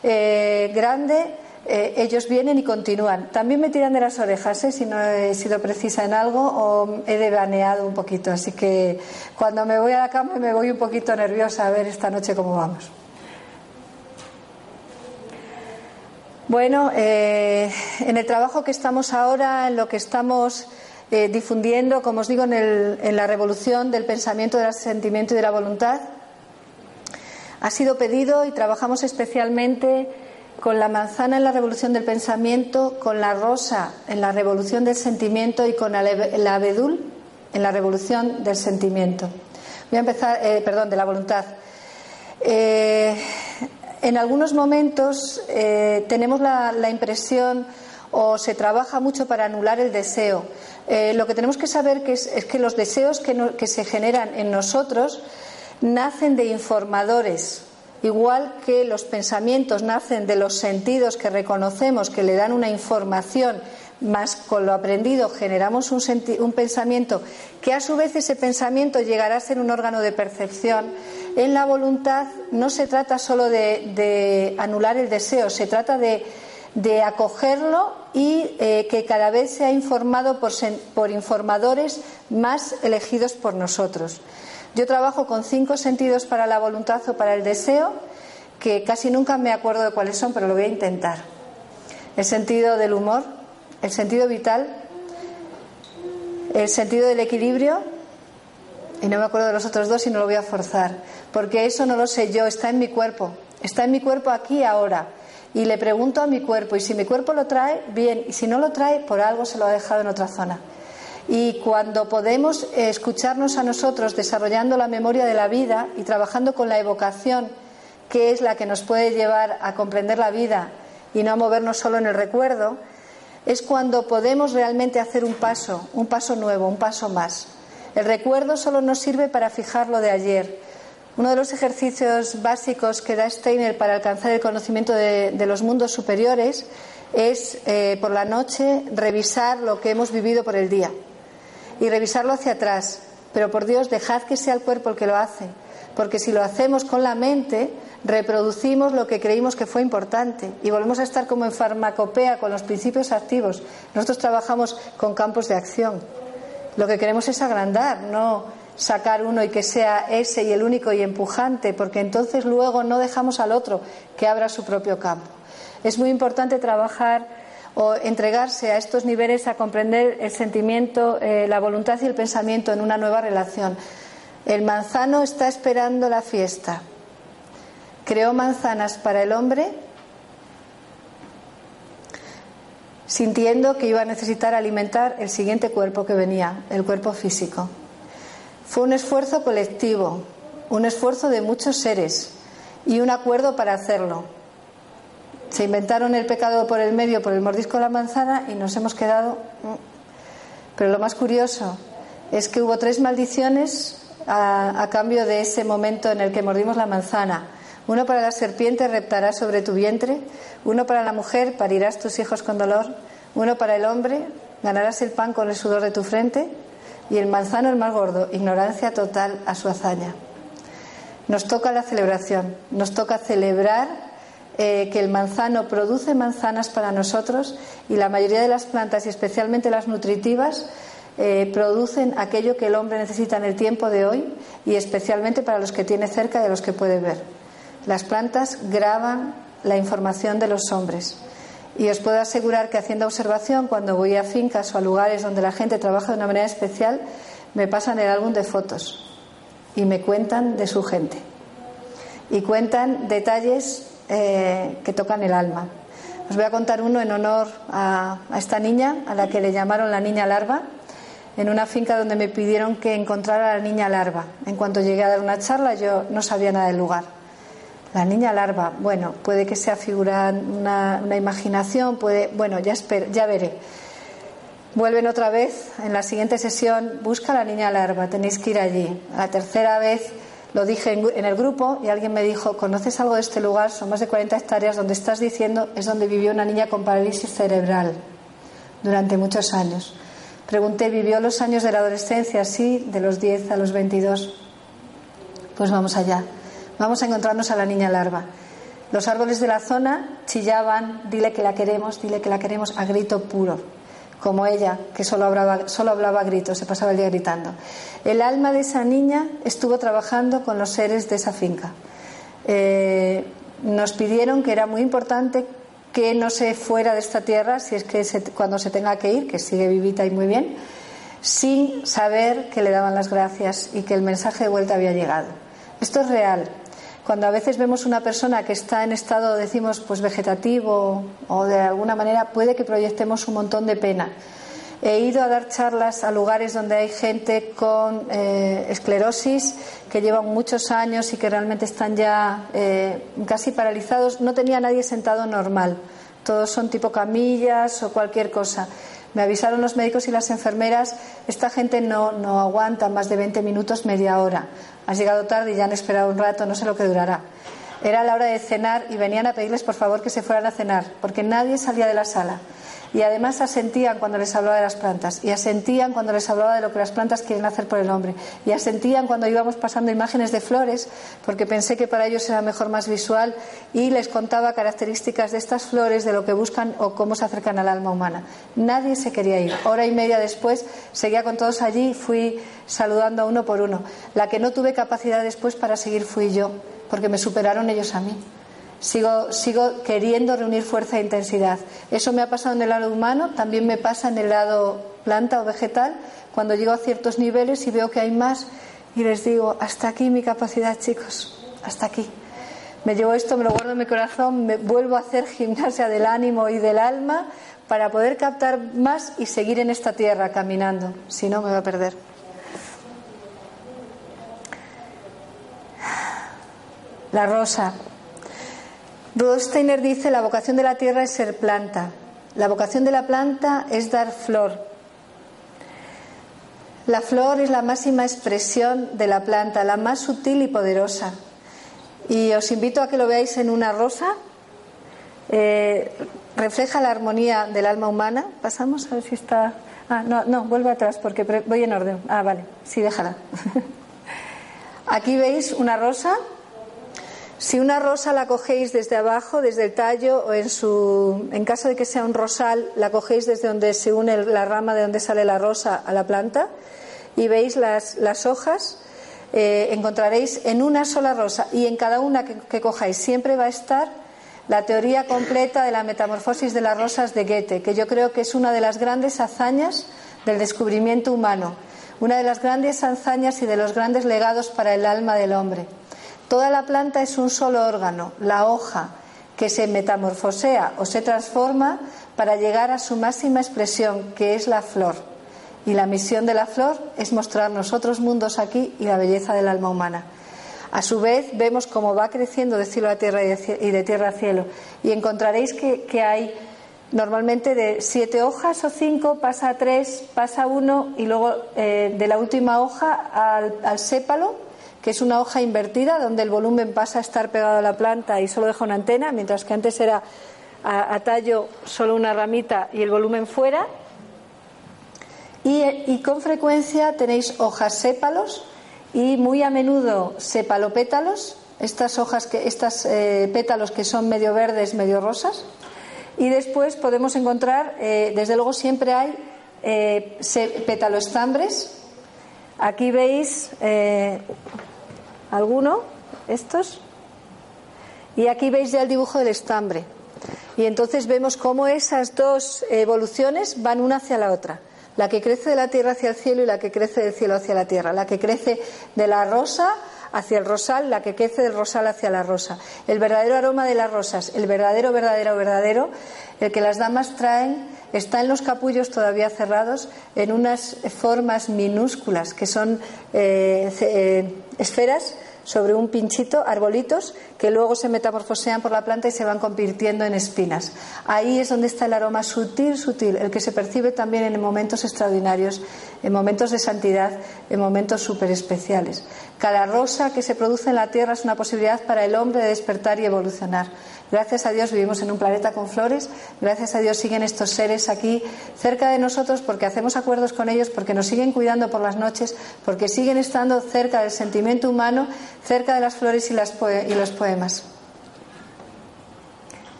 Speaker 2: eh, grande, eh, ellos vienen y continúan. También me tiran de las orejas ¿eh? si no he sido precisa en algo o he devaneado un poquito. Así que cuando me voy a la cama me voy un poquito nerviosa a ver esta noche cómo vamos. Bueno, en el trabajo que estamos ahora, en lo que estamos difundiendo, como os digo, en, en la revolución del pensamiento, del sentimiento y de la voluntad, ha sido pedido y trabajamos especialmente con la manzana en la revolución del pensamiento, con la rosa en la revolución del sentimiento y con el abedul en la revolución del sentimiento. Voy a empezar, eh, perdón, de la voluntad. Eh, en algunos momentos eh, tenemos la, impresión o se trabaja mucho para anular el deseo. lo que tenemos que saber es, que los deseos que se generan en nosotros nacen de informadores Igual que los pensamientos nacen de los sentidos que reconocemos, que le dan una información, más con lo aprendido generamos un, pensamiento que a su vez ese pensamiento llegará a ser un órgano de percepción. En la voluntad no se trata solo de, anular el deseo, se trata de, acogerlo y eh, que cada vez sea informado por informadores más elegidos por nosotros. Yo trabajo con cinco sentidos para la voluntad o para el deseo, que casi nunca me acuerdo de cuáles son, pero lo voy a intentar. El sentido del humor, el sentido vital, el sentido del equilibrio, y no me acuerdo de los otros dos y no lo voy a forzar, porque eso no lo sé yo, está en mi cuerpo, está en mi cuerpo aquí y ahora. Y le pregunto a mi cuerpo, y si mi cuerpo lo trae, bien, y si no lo trae, por algo se lo ha dejado en otra zona. Y cuando podemos escucharnos a nosotros desarrollando la memoria de la vida y trabajando con la evocación, que es la que nos puede llevar a comprender la vida y no a movernos solo en el recuerdo, es cuando podemos realmente hacer un paso, un paso nuevo, un paso más. El recuerdo solo nos sirve para fijar lo de ayer. Uno de los ejercicios básicos que da Steiner para alcanzar el conocimiento de, los mundos superiores es eh, por la noche revisar lo que hemos vivido por el día y revisarlo hacia atrás. Pero por Dios, dejad que sea el cuerpo el que lo hace, porque si lo hacemos con la mente, reproducimos lo que creímos que fue importante y volvemos a estar como en farmacopea con los principios activos. Nosotros trabajamos con campos de acción. Lo que queremos es agrandar, no sacar uno y que sea ese y el único y empujante, porque entonces luego no dejamos al otro que abra su propio campo. Es muy importante trabajar o entregarse a estos niveles a comprender el sentimiento, eh, la voluntad y el pensamiento en una nueva relación. El manzano está esperando la fiesta. Creó manzanas para el hombre sintiendo que iba a necesitar alimentar el siguiente cuerpo que venía, el cuerpo físico. Fue un esfuerzo colectivo, un esfuerzo de muchos seres y un acuerdo para hacerlo. Se inventaron el pecado por el medio, por el mordisco de la manzana y nos hemos quedado. Mm. Pero lo más curioso es que hubo tres maldiciones a, cambio de ese momento en el que mordimos la manzana. Uno para la serpiente reptará sobre tu vientre, uno para la mujer parirás tus hijos con dolor, uno para el hombre ganarás el pan con el sudor de tu frente y el manzano el más gordo, ignorancia total a su hazaña. Nos toca la celebración, nos toca celebrar eh, que el manzano produce manzanas para nosotros y la mayoría de las plantas, y especialmente las nutritivas, eh, producen aquello que el hombre necesita en el tiempo de hoy y especialmente para los que tiene cerca y a los que puede ver. Las plantas graban la información de los hombres. Y os puedo asegurar que haciendo observación, cuando voy a fincas o a lugares donde la gente trabaja de una manera especial, me pasan el álbum de fotos y me cuentan de su gente. Y cuentan detalles eh, que tocan el alma. Os voy a contar uno en honor a, esta niña, a la que le llamaron la niña larva, en una finca donde me pidieron que encontrara a la niña larva. En cuanto llegué a dar una charla, yo no sabía nada del lugar. La niña larva, bueno, puede que sea figura, una, imaginación, puede, bueno, ya, ya veré. Vuelven otra vez, en la siguiente sesión, busca a la niña larva, tenéis que ir allí. La tercera vez lo dije en el grupo y alguien me dijo, ¿conoces algo de este lugar? Son más de 40 hectáreas donde estás diciendo es donde vivió una niña con parálisis cerebral durante muchos años. Pregunté, ¿vivió los años de la adolescencia? Sí, de los 10 a los 22. Pues vamos allá. Vamos a encontrarnos a la niña larva. Los árboles de la zona chillaban, dile que la queremos, dile que la queremos a grito puro como ella, que solo hablaba, solo hablaba a gritos, se pasaba el día gritando. El alma de esa niña estuvo trabajando con los seres de esa finca. Eh, nos pidieron que era muy importante que no se fuera de esta tierra, si es que cuando se tenga que ir, que sigue vivita y muy bien, sin saber que le daban las gracias y que el mensaje de vuelta había llegado. Esto es real. Cuando a veces vemos una persona que está en estado, decimos, pues vegetativo o de alguna manera, puede que proyectemos un montón de pena. He ido a dar charlas a lugares donde hay gente con eh, esclerosis que llevan muchos años y que realmente están ya eh, casi paralizados. No tenía nadie sentado normal. Todos son tipo camillas o cualquier cosa. Me avisaron los médicos y las enfermeras, esta gente no, no aguanta más de 20 minutos, media hora. Has llegado tarde y ya han esperado un rato, no sé lo que durará. Era la hora de cenar y venían a pedirles por favor que se fueran a cenar, porque nadie salía de la sala y además asentían cuando les hablaba de las plantas y asentían cuando les hablaba de lo que las plantas quieren hacer por el hombre y asentían cuando íbamos pasando imágenes de flores porque pensé que para ellos era mejor más visual y les contaba características de estas flores, de lo que buscan o cómo se acercan al alma humana. Nadie se quería ir. Hora y media después seguía con todos allí fui saludando a uno por uno. La que no tuve capacidad después para seguir fui yo porque me superaron ellos a mí. Sigo, sigo queriendo reunir fuerza e intensidad. Eso me ha pasado en el lado humano, también me pasa en el lado planta o vegetal, cuando llego a ciertos niveles y veo que hay más y les digo, hasta aquí mi capacidad, chicos, hasta aquí. Me llevo esto, me lo guardo en mi corazón, me vuelvo a hacer gimnasia del ánimo y del alma para poder captar más y seguir en esta tierra caminando. Si no, me va a perder. La rosa. Rudolf Steiner dice, la vocación de la tierra es ser planta. La vocación de la planta es dar flor. La flor es la máxima expresión de la planta, la más sutil y poderosa. Y os invito a que lo veáis en una rosa. Eh, refleja la armonía del alma humana. Pasamos a ver si está. Ah, no, no, vuelvo atrás porque voy en orden. Ah, vale, sí, déjala. Aquí veis una rosa si una rosa la cogéis desde abajo, desde el tallo, o en, su, en caso de que sea un rosal, la cogéis desde donde se une la rama de donde sale la rosa a la planta y veis las, hojas, eh, encontraréis en una sola rosa y en cada una que, que cojáis siempre va a estar la teoría completa de la metamorfosis de las rosas de Goethe, que yo creo que es una de las grandes hazañas del descubrimiento humano, una de las grandes hazañas y de los grandes legados para el alma del hombre. Toda la planta es un solo órgano, la hoja, que se metamorfosea o se transforma para llegar a su máxima expresión, que es la flor. Y la misión de la flor es mostrarnos otros mundos aquí y la belleza del alma humana. A su vez, vemos cómo va creciendo de cielo a tierra y de tierra a cielo. Y encontraréis que, hay normalmente de siete hojas o cinco, pasa a tres, pasa a uno, y luego eh, de la última hoja al, al sépalo que es una hoja invertida donde el volumen pasa a estar pegado a la planta y solo deja una antena, mientras que antes era a, tallo solo una ramita y el volumen fuera. Y, con frecuencia tenéis hojas sépalos y muy a menudo sepalopétalos, estas hojas que, estas eh, pétalos que son medio verdes, medio rosas. Y después podemos encontrar, eh, desde luego siempre hay eh, pétaloestambres. Aquí veis eh, alguno, estos, y aquí veis ya el dibujo del estambre. Y entonces vemos cómo esas dos evoluciones van una hacia la otra. La que crece de la tierra hacia el cielo y la que crece del cielo hacia la tierra. La que crece de la rosa hacia el rosal, la que crece del rosal hacia la rosa. El verdadero aroma de las rosas, el verdadero, verdadero, verdadero, el que las damas traen, está en los capullos todavía cerrados en unas formas minúsculas que son eh, eh, esferas sobre un pinchito, arbolitos, que luego se metamorfosean por la planta y se van convirtiendo en espinas. Ahí es donde está el aroma sutil, sutil, el que se percibe también en momentos extraordinarios, en momentos de santidad, en momentos súper especiales. Cada rosa que se produce en la tierra es una posibilidad para el hombre de despertar y evolucionar. Gracias a Dios vivimos en un planeta con flores, gracias a Dios siguen estos seres aquí cerca de nosotros porque hacemos acuerdos con ellos, porque nos siguen cuidando por las noches, porque siguen estando cerca del sentimiento humano, cerca de las flores y, y los poemas.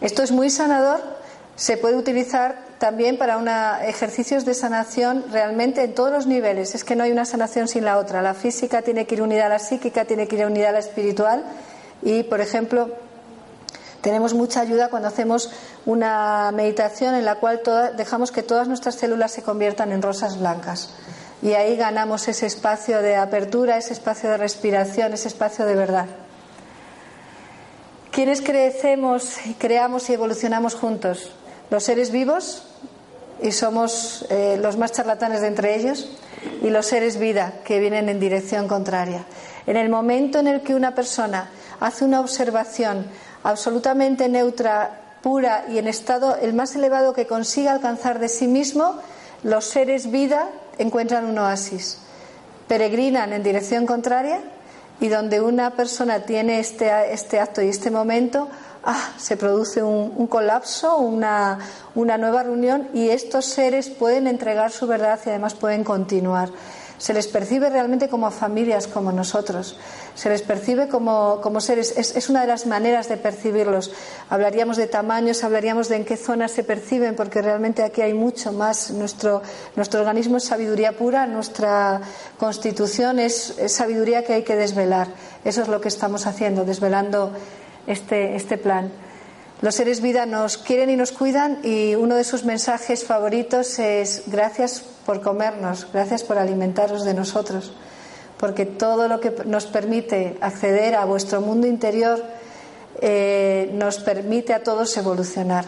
Speaker 2: Esto es muy sanador, se puede utilizar también para una, ejercicios de sanación realmente en todos los niveles. Es que no hay una sanación sin la otra. La física tiene que ir unida a la psíquica, tiene que ir unida a la espiritual y, por ejemplo, tenemos mucha ayuda cuando hacemos una meditación en la cual dejamos que todas nuestras células se conviertan en rosas blancas. Y ahí ganamos ese espacio de apertura, ese espacio de respiración, ese espacio de verdad. ¿Quiénes crecemos y creamos y evolucionamos juntos? Los seres vivos, y somos eh, los más charlatanes de entre ellos, y los seres vida, que vienen en dirección contraria. En el momento en el que una persona hace una observación absolutamente neutra, pura y en estado el más elevado que consiga alcanzar de sí mismo, los seres vida encuentran un oasis. Peregrinan en dirección contraria y donde una persona tiene este, este acto y este momento, ah, se produce un, colapso, una, una nueva reunión y estos seres pueden entregar su verdad y además pueden continuar se les percibe realmente como familias como nosotros, se les percibe como, seres, es, una de las maneras de percibirlos. Hablaríamos de tamaños, hablaríamos de en qué zonas se perciben, porque realmente aquí hay mucho más. Nuestro, nuestro organismo es sabiduría pura, nuestra constitución es, sabiduría que hay que desvelar. Eso es lo que estamos haciendo, desvelando este, este plan. Los seres vida nos quieren y nos cuidan y uno de sus mensajes favoritos es gracias por comernos, gracias por alimentaros de nosotros, porque todo lo que nos permite acceder a vuestro mundo interior eh, nos permite a todos evolucionar.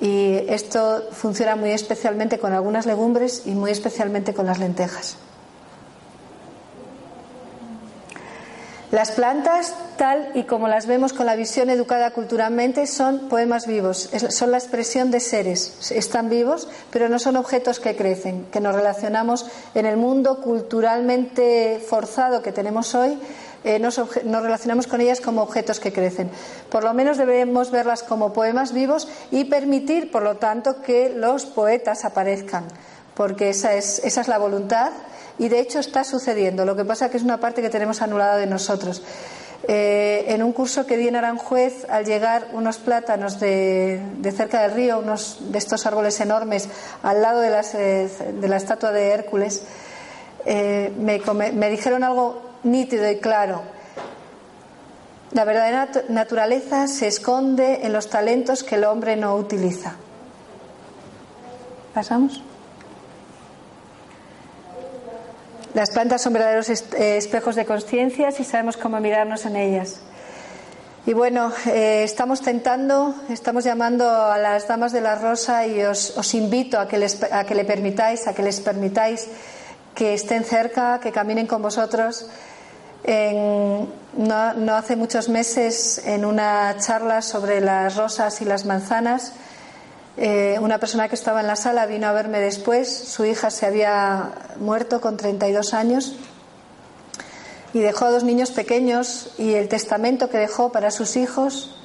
Speaker 2: Y esto funciona muy especialmente con algunas legumbres y muy especialmente con las lentejas. Las plantas, tal y como las vemos con la visión educada culturalmente, son poemas vivos, son la expresión de seres. Están vivos, pero no son objetos que crecen, que nos relacionamos en el mundo culturalmente forzado que tenemos hoy. Eh, nos, nos relacionamos con ellas como objetos que crecen. Por lo menos debemos verlas como poemas vivos y permitir, por lo tanto, que los poetas aparezcan, porque esa es, esa es la voluntad y de hecho está sucediendo. Lo que pasa es que es una parte que tenemos anulada de nosotros. Eh, en un curso que di en Aranjuez, al llegar unos plátanos de, cerca del río, unos de estos árboles enormes, al lado de, eh, la estatua de Hércules, eh, me, me dijeron algo nítido y claro. La verdadera naturaleza se esconde en los talentos que el hombre no utiliza. ¿Pasamos? Las plantas son verdaderos eh, espejos de conciencia y sabemos cómo mirarnos en ellas. Y bueno, eh, estamos tentando, estamos llamando a las damas de la rosa y os, invito a que, les, a que le permitáis, a que les permitáis que estén cerca, que caminen con vosotros. no, no hace muchos meses, en una charla sobre las rosas y las manzanas, eh, una persona que estaba en la sala vino a verme después. Su hija se había muerto con 32 años. Y dejó a dos niños pequeños. Y el testamento que dejó para sus hijos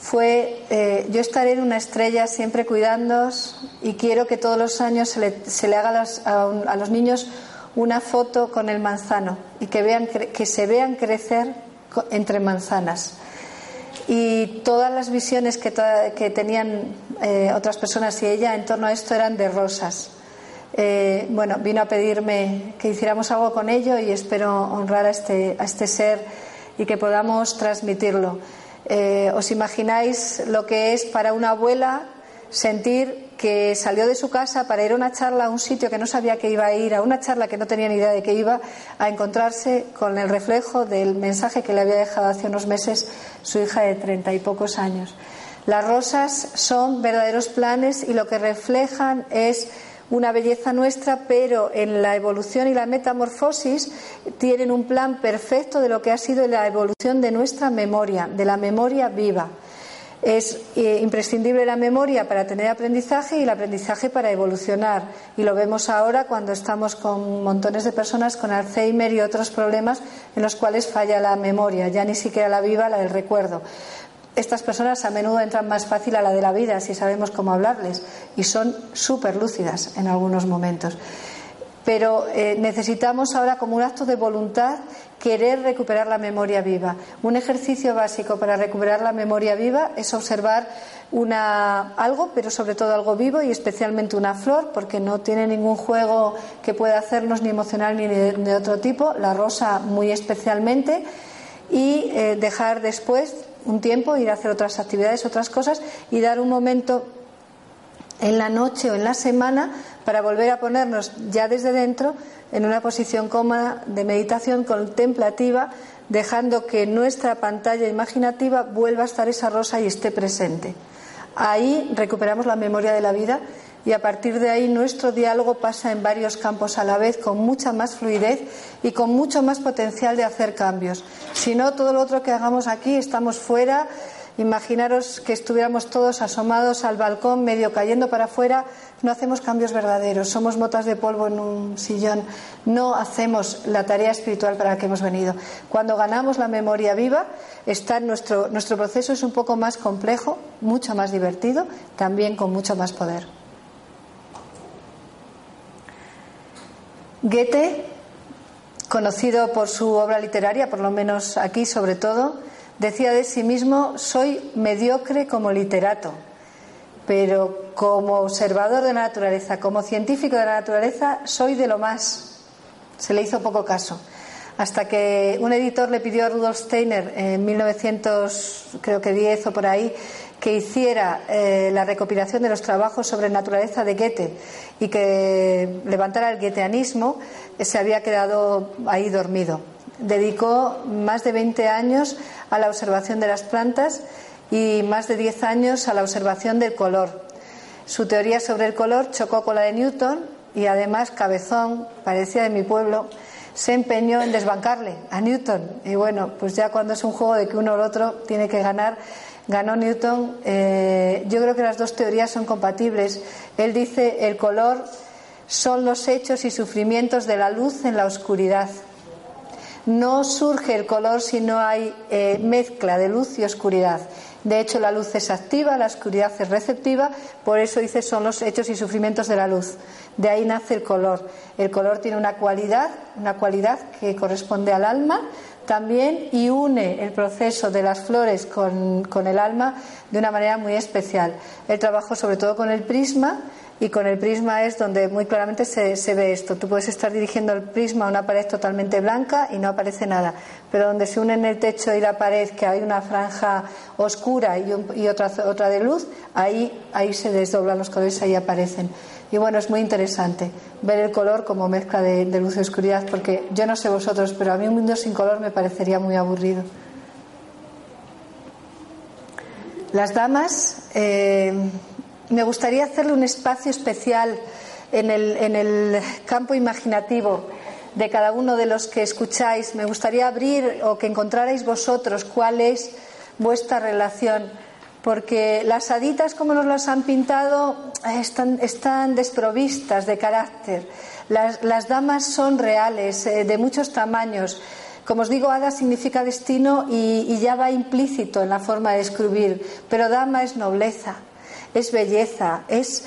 Speaker 2: fue eh, yo estaré en una estrella siempre cuidándoos y quiero que todos los años se le, haga a, los niños una foto con el manzano y que, vean, que se vean crecer entre manzanas. Y todas las visiones que, que tenían eh, otras personas y ella en torno a esto eran de rosas. Eh, bueno, vino a pedirme que hiciéramos algo con ello y espero honrar a este, a este ser y que podamos transmitirlo. Eh, ¿Os imagináis lo que es para una abuela sentir que salió de su casa para ir a una charla a un sitio que no sabía que iba a ir, a una charla que no tenía ni idea de que iba, a encontrarse con el reflejo del mensaje que le había dejado hace unos meses su hija de treinta y pocos años. Las rosas son verdaderos planes y lo que reflejan es una belleza nuestra, pero en la evolución y la metamorfosis tienen un plan perfecto de lo que ha sido la evolución de nuestra memoria, de la memoria viva. Es eh, imprescindible la memoria para tener aprendizaje y el aprendizaje para evolucionar. Y lo vemos ahora cuando estamos con montones de personas con Alzheimer y otros problemas en los cuales falla la memoria, ya ni siquiera la viva, la del recuerdo. Estas personas a menudo entran más fácil a la de la vida si sabemos cómo hablarles y son súper lúcidas en algunos momentos. Pero eh, necesitamos ahora como un acto de voluntad querer recuperar la memoria viva. Un ejercicio básico para recuperar la memoria viva es observar una, algo, pero sobre todo algo vivo y especialmente una flor, porque no tiene ningún juego que pueda hacernos ni emocional ni de, otro tipo, la rosa muy especialmente, y eh, dejar después un tiempo, ir a hacer otras actividades, otras cosas y dar un momento en la noche o en la semana para volver a ponernos ya desde dentro en una posición cómoda de meditación contemplativa, dejando que nuestra pantalla imaginativa vuelva a estar esa rosa y esté presente. Ahí recuperamos la memoria de la vida y a partir de ahí nuestro diálogo pasa en varios campos a la vez con mucha más fluidez y con mucho más potencial de hacer cambios. Si no, todo lo otro que hagamos aquí estamos fuera. Imaginaros que estuviéramos todos asomados al balcón, medio cayendo para afuera, no hacemos cambios verdaderos, somos motas de polvo en un sillón, no hacemos la tarea espiritual para la que hemos venido. Cuando ganamos la memoria viva, está nuestro, nuestro proceso es un poco más complejo, mucho más divertido, también con mucho más poder. Goethe, conocido por su obra literaria, por lo menos aquí sobre todo, decía de sí mismo, soy mediocre como literato, pero como observador de la naturaleza, como científico de la naturaleza, soy de lo más. Se le hizo poco caso. Hasta que un editor le pidió a Rudolf Steiner en 1910 o por ahí que hiciera eh, la recopilación de los trabajos sobre naturaleza de Goethe y que levantara el goetheanismo, eh, se había quedado ahí dormido. Dedicó más de 20 años a la observación de las plantas y más de 10 años a la observación del color. Su teoría sobre el color chocó con la de Newton y además Cabezón, parecía de mi pueblo, se empeñó en desbancarle a Newton. Y bueno, pues ya cuando es un juego de que uno o el otro tiene que ganar, ganó Newton. Eh, yo creo que las dos teorías son compatibles. Él dice el color son los hechos y sufrimientos de la luz en la oscuridad. No surge el color si no hay eh, mezcla de luz y oscuridad. De hecho, la luz es activa, la oscuridad es receptiva, por eso dice son los hechos y sufrimientos de la luz. De ahí nace el color. El color tiene una cualidad, una cualidad que corresponde al alma, también y une el proceso de las flores con, el alma de una manera muy especial. El trabajo sobre todo con el prisma y con el prisma es donde muy claramente se, se, ve esto. Tú puedes estar dirigiendo el prisma a una pared totalmente blanca y no aparece nada, pero donde se unen el techo y la pared, que hay una franja oscura y, y otra, otra de luz, ahí, ahí se desdoblan los colores, ahí aparecen. Y bueno, es muy interesante ver el color como mezcla de, luz y oscuridad, porque yo no sé vosotros, pero a mí un mundo sin color me parecería muy aburrido. Las damas, eh, me gustaría hacerle un espacio especial en el, en el campo imaginativo de cada uno de los que escucháis. Me gustaría abrir o que encontrarais vosotros cuál es vuestra relación porque las haditas como nos las han pintado están, desprovistas de carácter. Las, damas son reales, eh, de muchos tamaños. Como os digo, hada significa destino y, ya va implícito en la forma de escribir, pero dama es nobleza, es belleza, es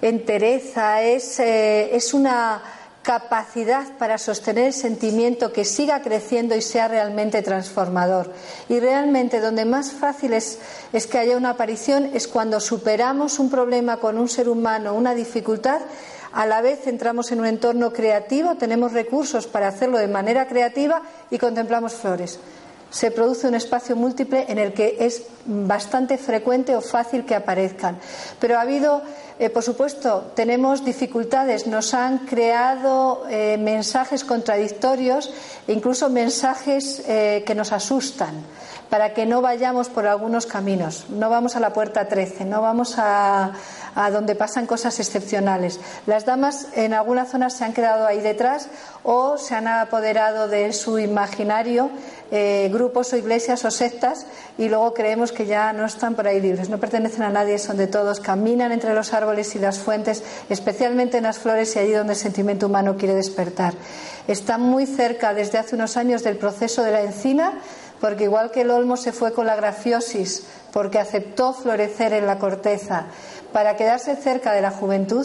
Speaker 2: entereza, es, eh, es una capacidad para sostener el sentimiento que siga creciendo y sea realmente transformador. Y realmente donde más fácil es, que haya una aparición es cuando superamos un problema con un ser humano, una dificultad, a la vez entramos en un entorno creativo, tenemos recursos para hacerlo de manera creativa y contemplamos flores se produce un espacio múltiple en el que es bastante frecuente o fácil que aparezcan. Pero ha habido, eh, por supuesto, tenemos dificultades, nos han creado eh, mensajes contradictorios e incluso mensajes eh, que nos asustan para que no vayamos por algunos caminos. No vamos a la puerta 13, no vamos a, a donde pasan cosas excepcionales. Las damas en algunas zonas se han quedado ahí detrás o se han apoderado de su imaginario eh, grupos o iglesias o sectas y luego creemos que ya no están por ahí libres, no pertenecen a nadie, son de todos, caminan entre los árboles y las fuentes, especialmente en las flores y allí donde el sentimiento humano quiere despertar. Están muy cerca desde hace unos años del proceso de la encina, porque igual que el olmo se fue con la grafiosis, porque aceptó florecer en la corteza, para quedarse cerca de la juventud,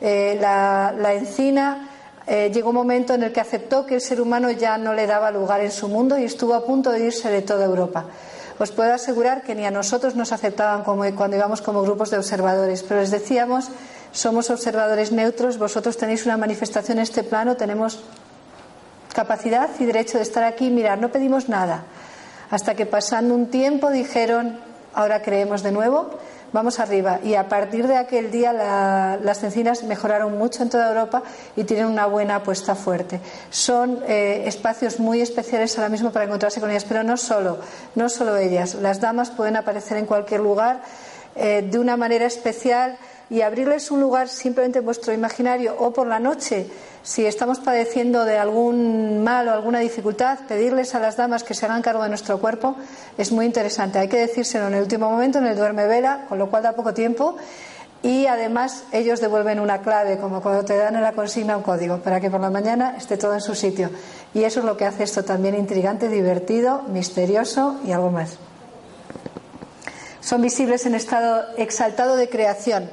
Speaker 2: eh, la, encina eh, llegó un momento en el que aceptó que el ser humano ya no le daba lugar en su mundo y estuvo a punto de irse de toda Europa. Os puedo asegurar que ni a nosotros nos aceptaban cuando íbamos como grupos de observadores, pero les decíamos, somos observadores neutros, vosotros tenéis una manifestación en este plano, tenemos capacidad y derecho de estar aquí, mirar, no pedimos nada. Hasta que pasando un tiempo dijeron, ahora creemos de nuevo, vamos arriba. Y a partir de aquel día las encinas mejoraron mucho en toda Europa y tienen una buena apuesta fuerte. Son eh, espacios muy especiales ahora mismo para encontrarse con ellas, pero no solo, no solo ellas. Las damas pueden aparecer en cualquier lugar eh, de una manera especial y abrirles un lugar simplemente en vuestro imaginario o por la noche si estamos padeciendo de algún mal o alguna dificultad, pedirles a las damas que se hagan cargo de nuestro cuerpo es muy interesante. Hay que decírselo en el último momento, en el duerme vela, con lo cual da poco tiempo. Y además ellos devuelven una clave, como cuando te dan en la consigna un código, para que por la mañana esté todo en su sitio. Y eso es lo que hace esto también intrigante, divertido, misterioso y algo más. Son visibles en estado exaltado de creación.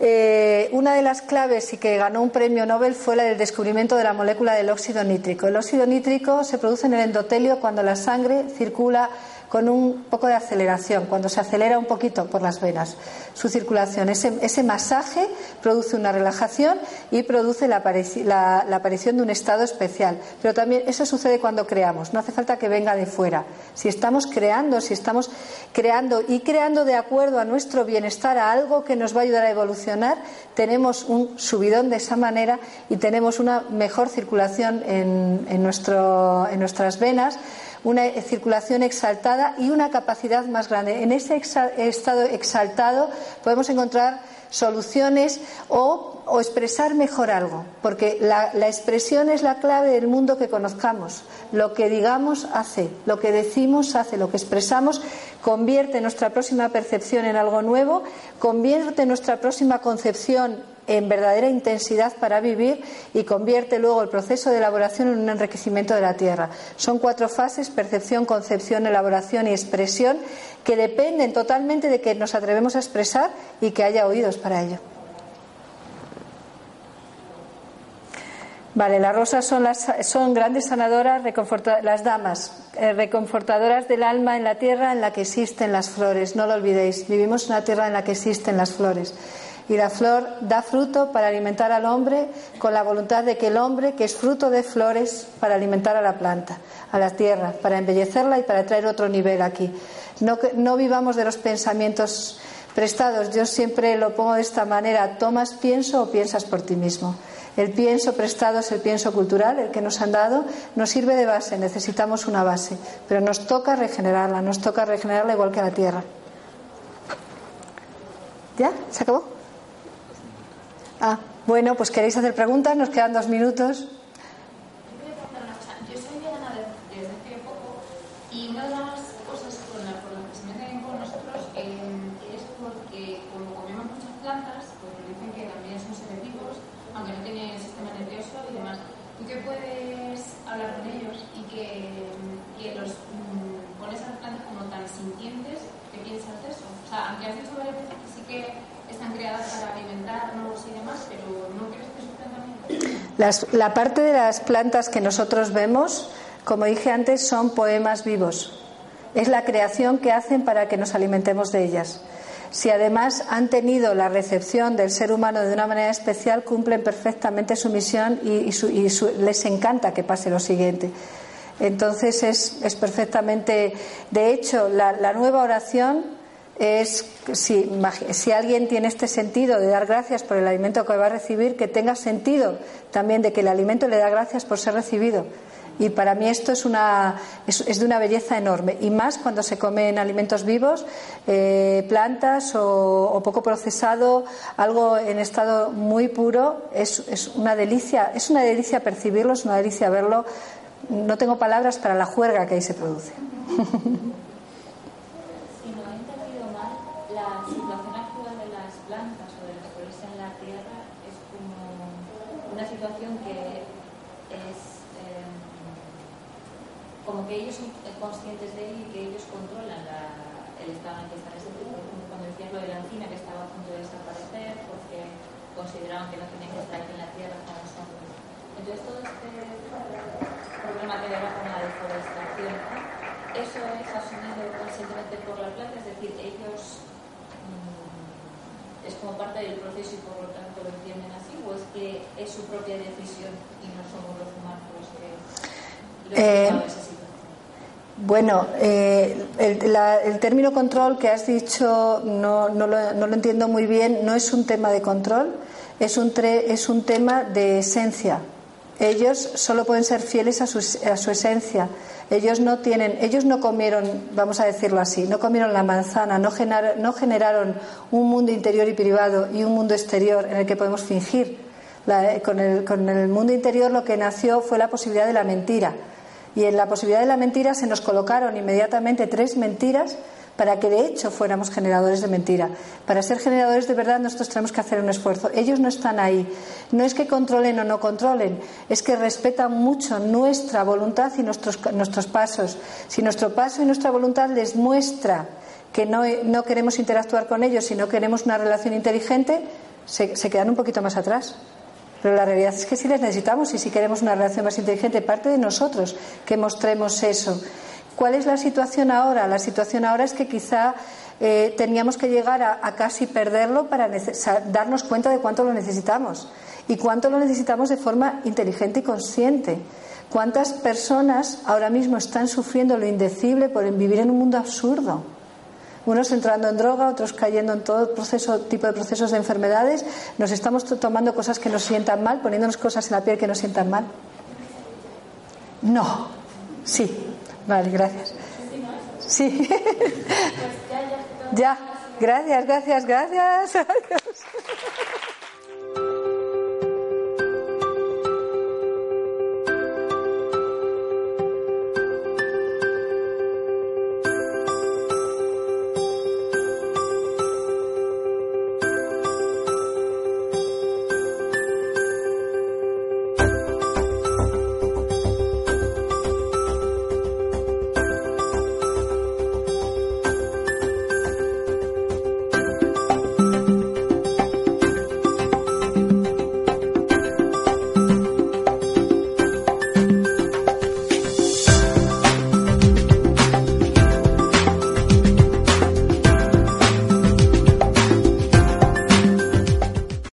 Speaker 2: Eh, una de las claves y que ganó un premio Nobel fue la del descubrimiento de la molécula del óxido nítrico. El óxido nítrico se produce en el endotelio cuando la sangre circula con un poco de aceleración, cuando se acelera un poquito por las venas su circulación. Ese, masaje produce una relajación y produce la, aparición de un estado especial. Pero también eso sucede cuando creamos, no hace falta que venga de fuera. Si estamos creando, si estamos creando y creando de acuerdo a nuestro bienestar, a algo que nos va a ayudar a evolucionar, tenemos un subidón de esa manera y tenemos una mejor circulación en, en nuestras venas una circulación exaltada y una capacidad más grande. En ese estado exaltado podemos encontrar soluciones o, expresar mejor algo, porque la, expresión es la clave del mundo que conozcamos. Lo que digamos hace, lo que decimos hace, lo que expresamos convierte nuestra próxima percepción en algo nuevo, convierte nuestra próxima concepción en verdadera intensidad para vivir y convierte luego el proceso de elaboración en un enriquecimiento de la tierra. Son cuatro fases, percepción, concepción, elaboración y expresión, que dependen totalmente de que nos atrevemos a expresar y que haya oídos para ello. Vale, las rosas son, las, son grandes sanadoras, las damas, eh, reconfortadoras del alma en la tierra en la que existen las flores. No lo olvidéis, vivimos en una tierra en la que existen las flores. Y la flor da fruto para alimentar al hombre con la voluntad de que el hombre, que es fruto de flores, para alimentar a la planta, a la tierra, para embellecerla y para traer otro nivel aquí. No, no vivamos de los pensamientos prestados. Yo siempre lo pongo de esta manera. ¿Tomas pienso o piensas por ti mismo? El pienso prestado es el pienso cultural, el que nos han dado, nos sirve de base, necesitamos una base, pero nos toca regenerarla, nos toca regenerarla igual que la tierra. ¿Ya? ¿Se acabó? Ah, bueno, pues queréis hacer preguntas, nos quedan dos minutos.
Speaker 3: Yo soy vegana desde hace poco y una de las cosas con las que se meten con nosotros eh, es porque como comemos muchas plantas, pues nos dicen que también son selectivos, aunque no tienen sistema nervioso y demás. ¿Tú qué puedes hablar con ellos y que, que los mm, pones a las plantas como tan sintientes? ¿Qué piensas de eso? O sea, aunque has dicho varias veces que sí que están creadas para alimentarnos y demás, pero ¿no crees que
Speaker 2: la parte de las plantas que nosotros vemos, como dije antes, son poemas vivos. Es la creación que hacen para que nos alimentemos de ellas. Si además han tenido la recepción del ser humano de una manera especial, cumplen perfectamente su misión y, les encanta que pase lo siguiente. Entonces es, perfectamente. De hecho, la nueva oración es si, alguien tiene este sentido de dar gracias por el alimento que va a recibir, que tenga sentido también de que el alimento le da gracias por ser recibido. Y para mí esto es, una, es, de una belleza enorme. Y más cuando se comen alimentos vivos, eh, plantas o, poco procesado, algo en estado muy puro, es, es, una delicia. Es una delicia percibirlo, es una delicia verlo. No tengo palabras para la juerga que ahí se produce.
Speaker 3: como que ellos son conscientes de ello y que ellos controlan el estado en que están. Es decir, cuando decías lo de la encina que estaba a punto de desaparecer porque consideraban que no tenían que estar aquí en la tierra como son. Entonces, todo este problema que va con la deforestación, eso es asumido conscientemente por la planta, es decir, ellos es como parte del proceso y por lo tanto lo entienden así, o es que es su propia decisión y no somos los humanos los que lo eh,
Speaker 2: bueno, eh, el, término control que has dicho no, no, lo, no, lo, entiendo muy bien. No es un tema de control, es un, es un tema de esencia. Ellos solo pueden ser fieles a su, a su esencia. Ellos no tienen, ellos no comieron, vamos a decirlo así, no comieron la manzana, no, no generaron un mundo interior y privado y un mundo exterior en el que podemos fingir. con, el, con el mundo interior lo que nació fue la posibilidad de la mentira y en la posibilidad de la mentira se nos colocaron inmediatamente tres mentiras para que de hecho fuéramos generadores de mentira. Para ser generadores de verdad nosotros tenemos que hacer un esfuerzo. Ellos no están ahí. No es que controlen o no controlen, es que respetan mucho nuestra voluntad y nuestros, nuestros pasos. Si nuestro paso y nuestra voluntad les muestra que no, no queremos interactuar con ellos, si no queremos una relación inteligente, se, se quedan un poquito más atrás. Pero la realidad es que sí les necesitamos y si queremos una relación más inteligente, parte de nosotros que mostremos eso. ¿Cuál es la situación ahora? La situación ahora es que quizá eh, teníamos que llegar a, a casi perderlo para darnos cuenta de cuánto lo necesitamos y cuánto lo necesitamos de forma inteligente y consciente. ¿Cuántas personas ahora mismo están sufriendo lo indecible por vivir en un mundo absurdo? unos entrando en droga, otros cayendo en todo proceso, tipo de procesos de enfermedades. Nos estamos tomando cosas que nos sientan mal, poniéndonos cosas en la piel que nos sientan mal. No, sí, Vale, gracias. Sí. ya, gracias, gracias, gracias.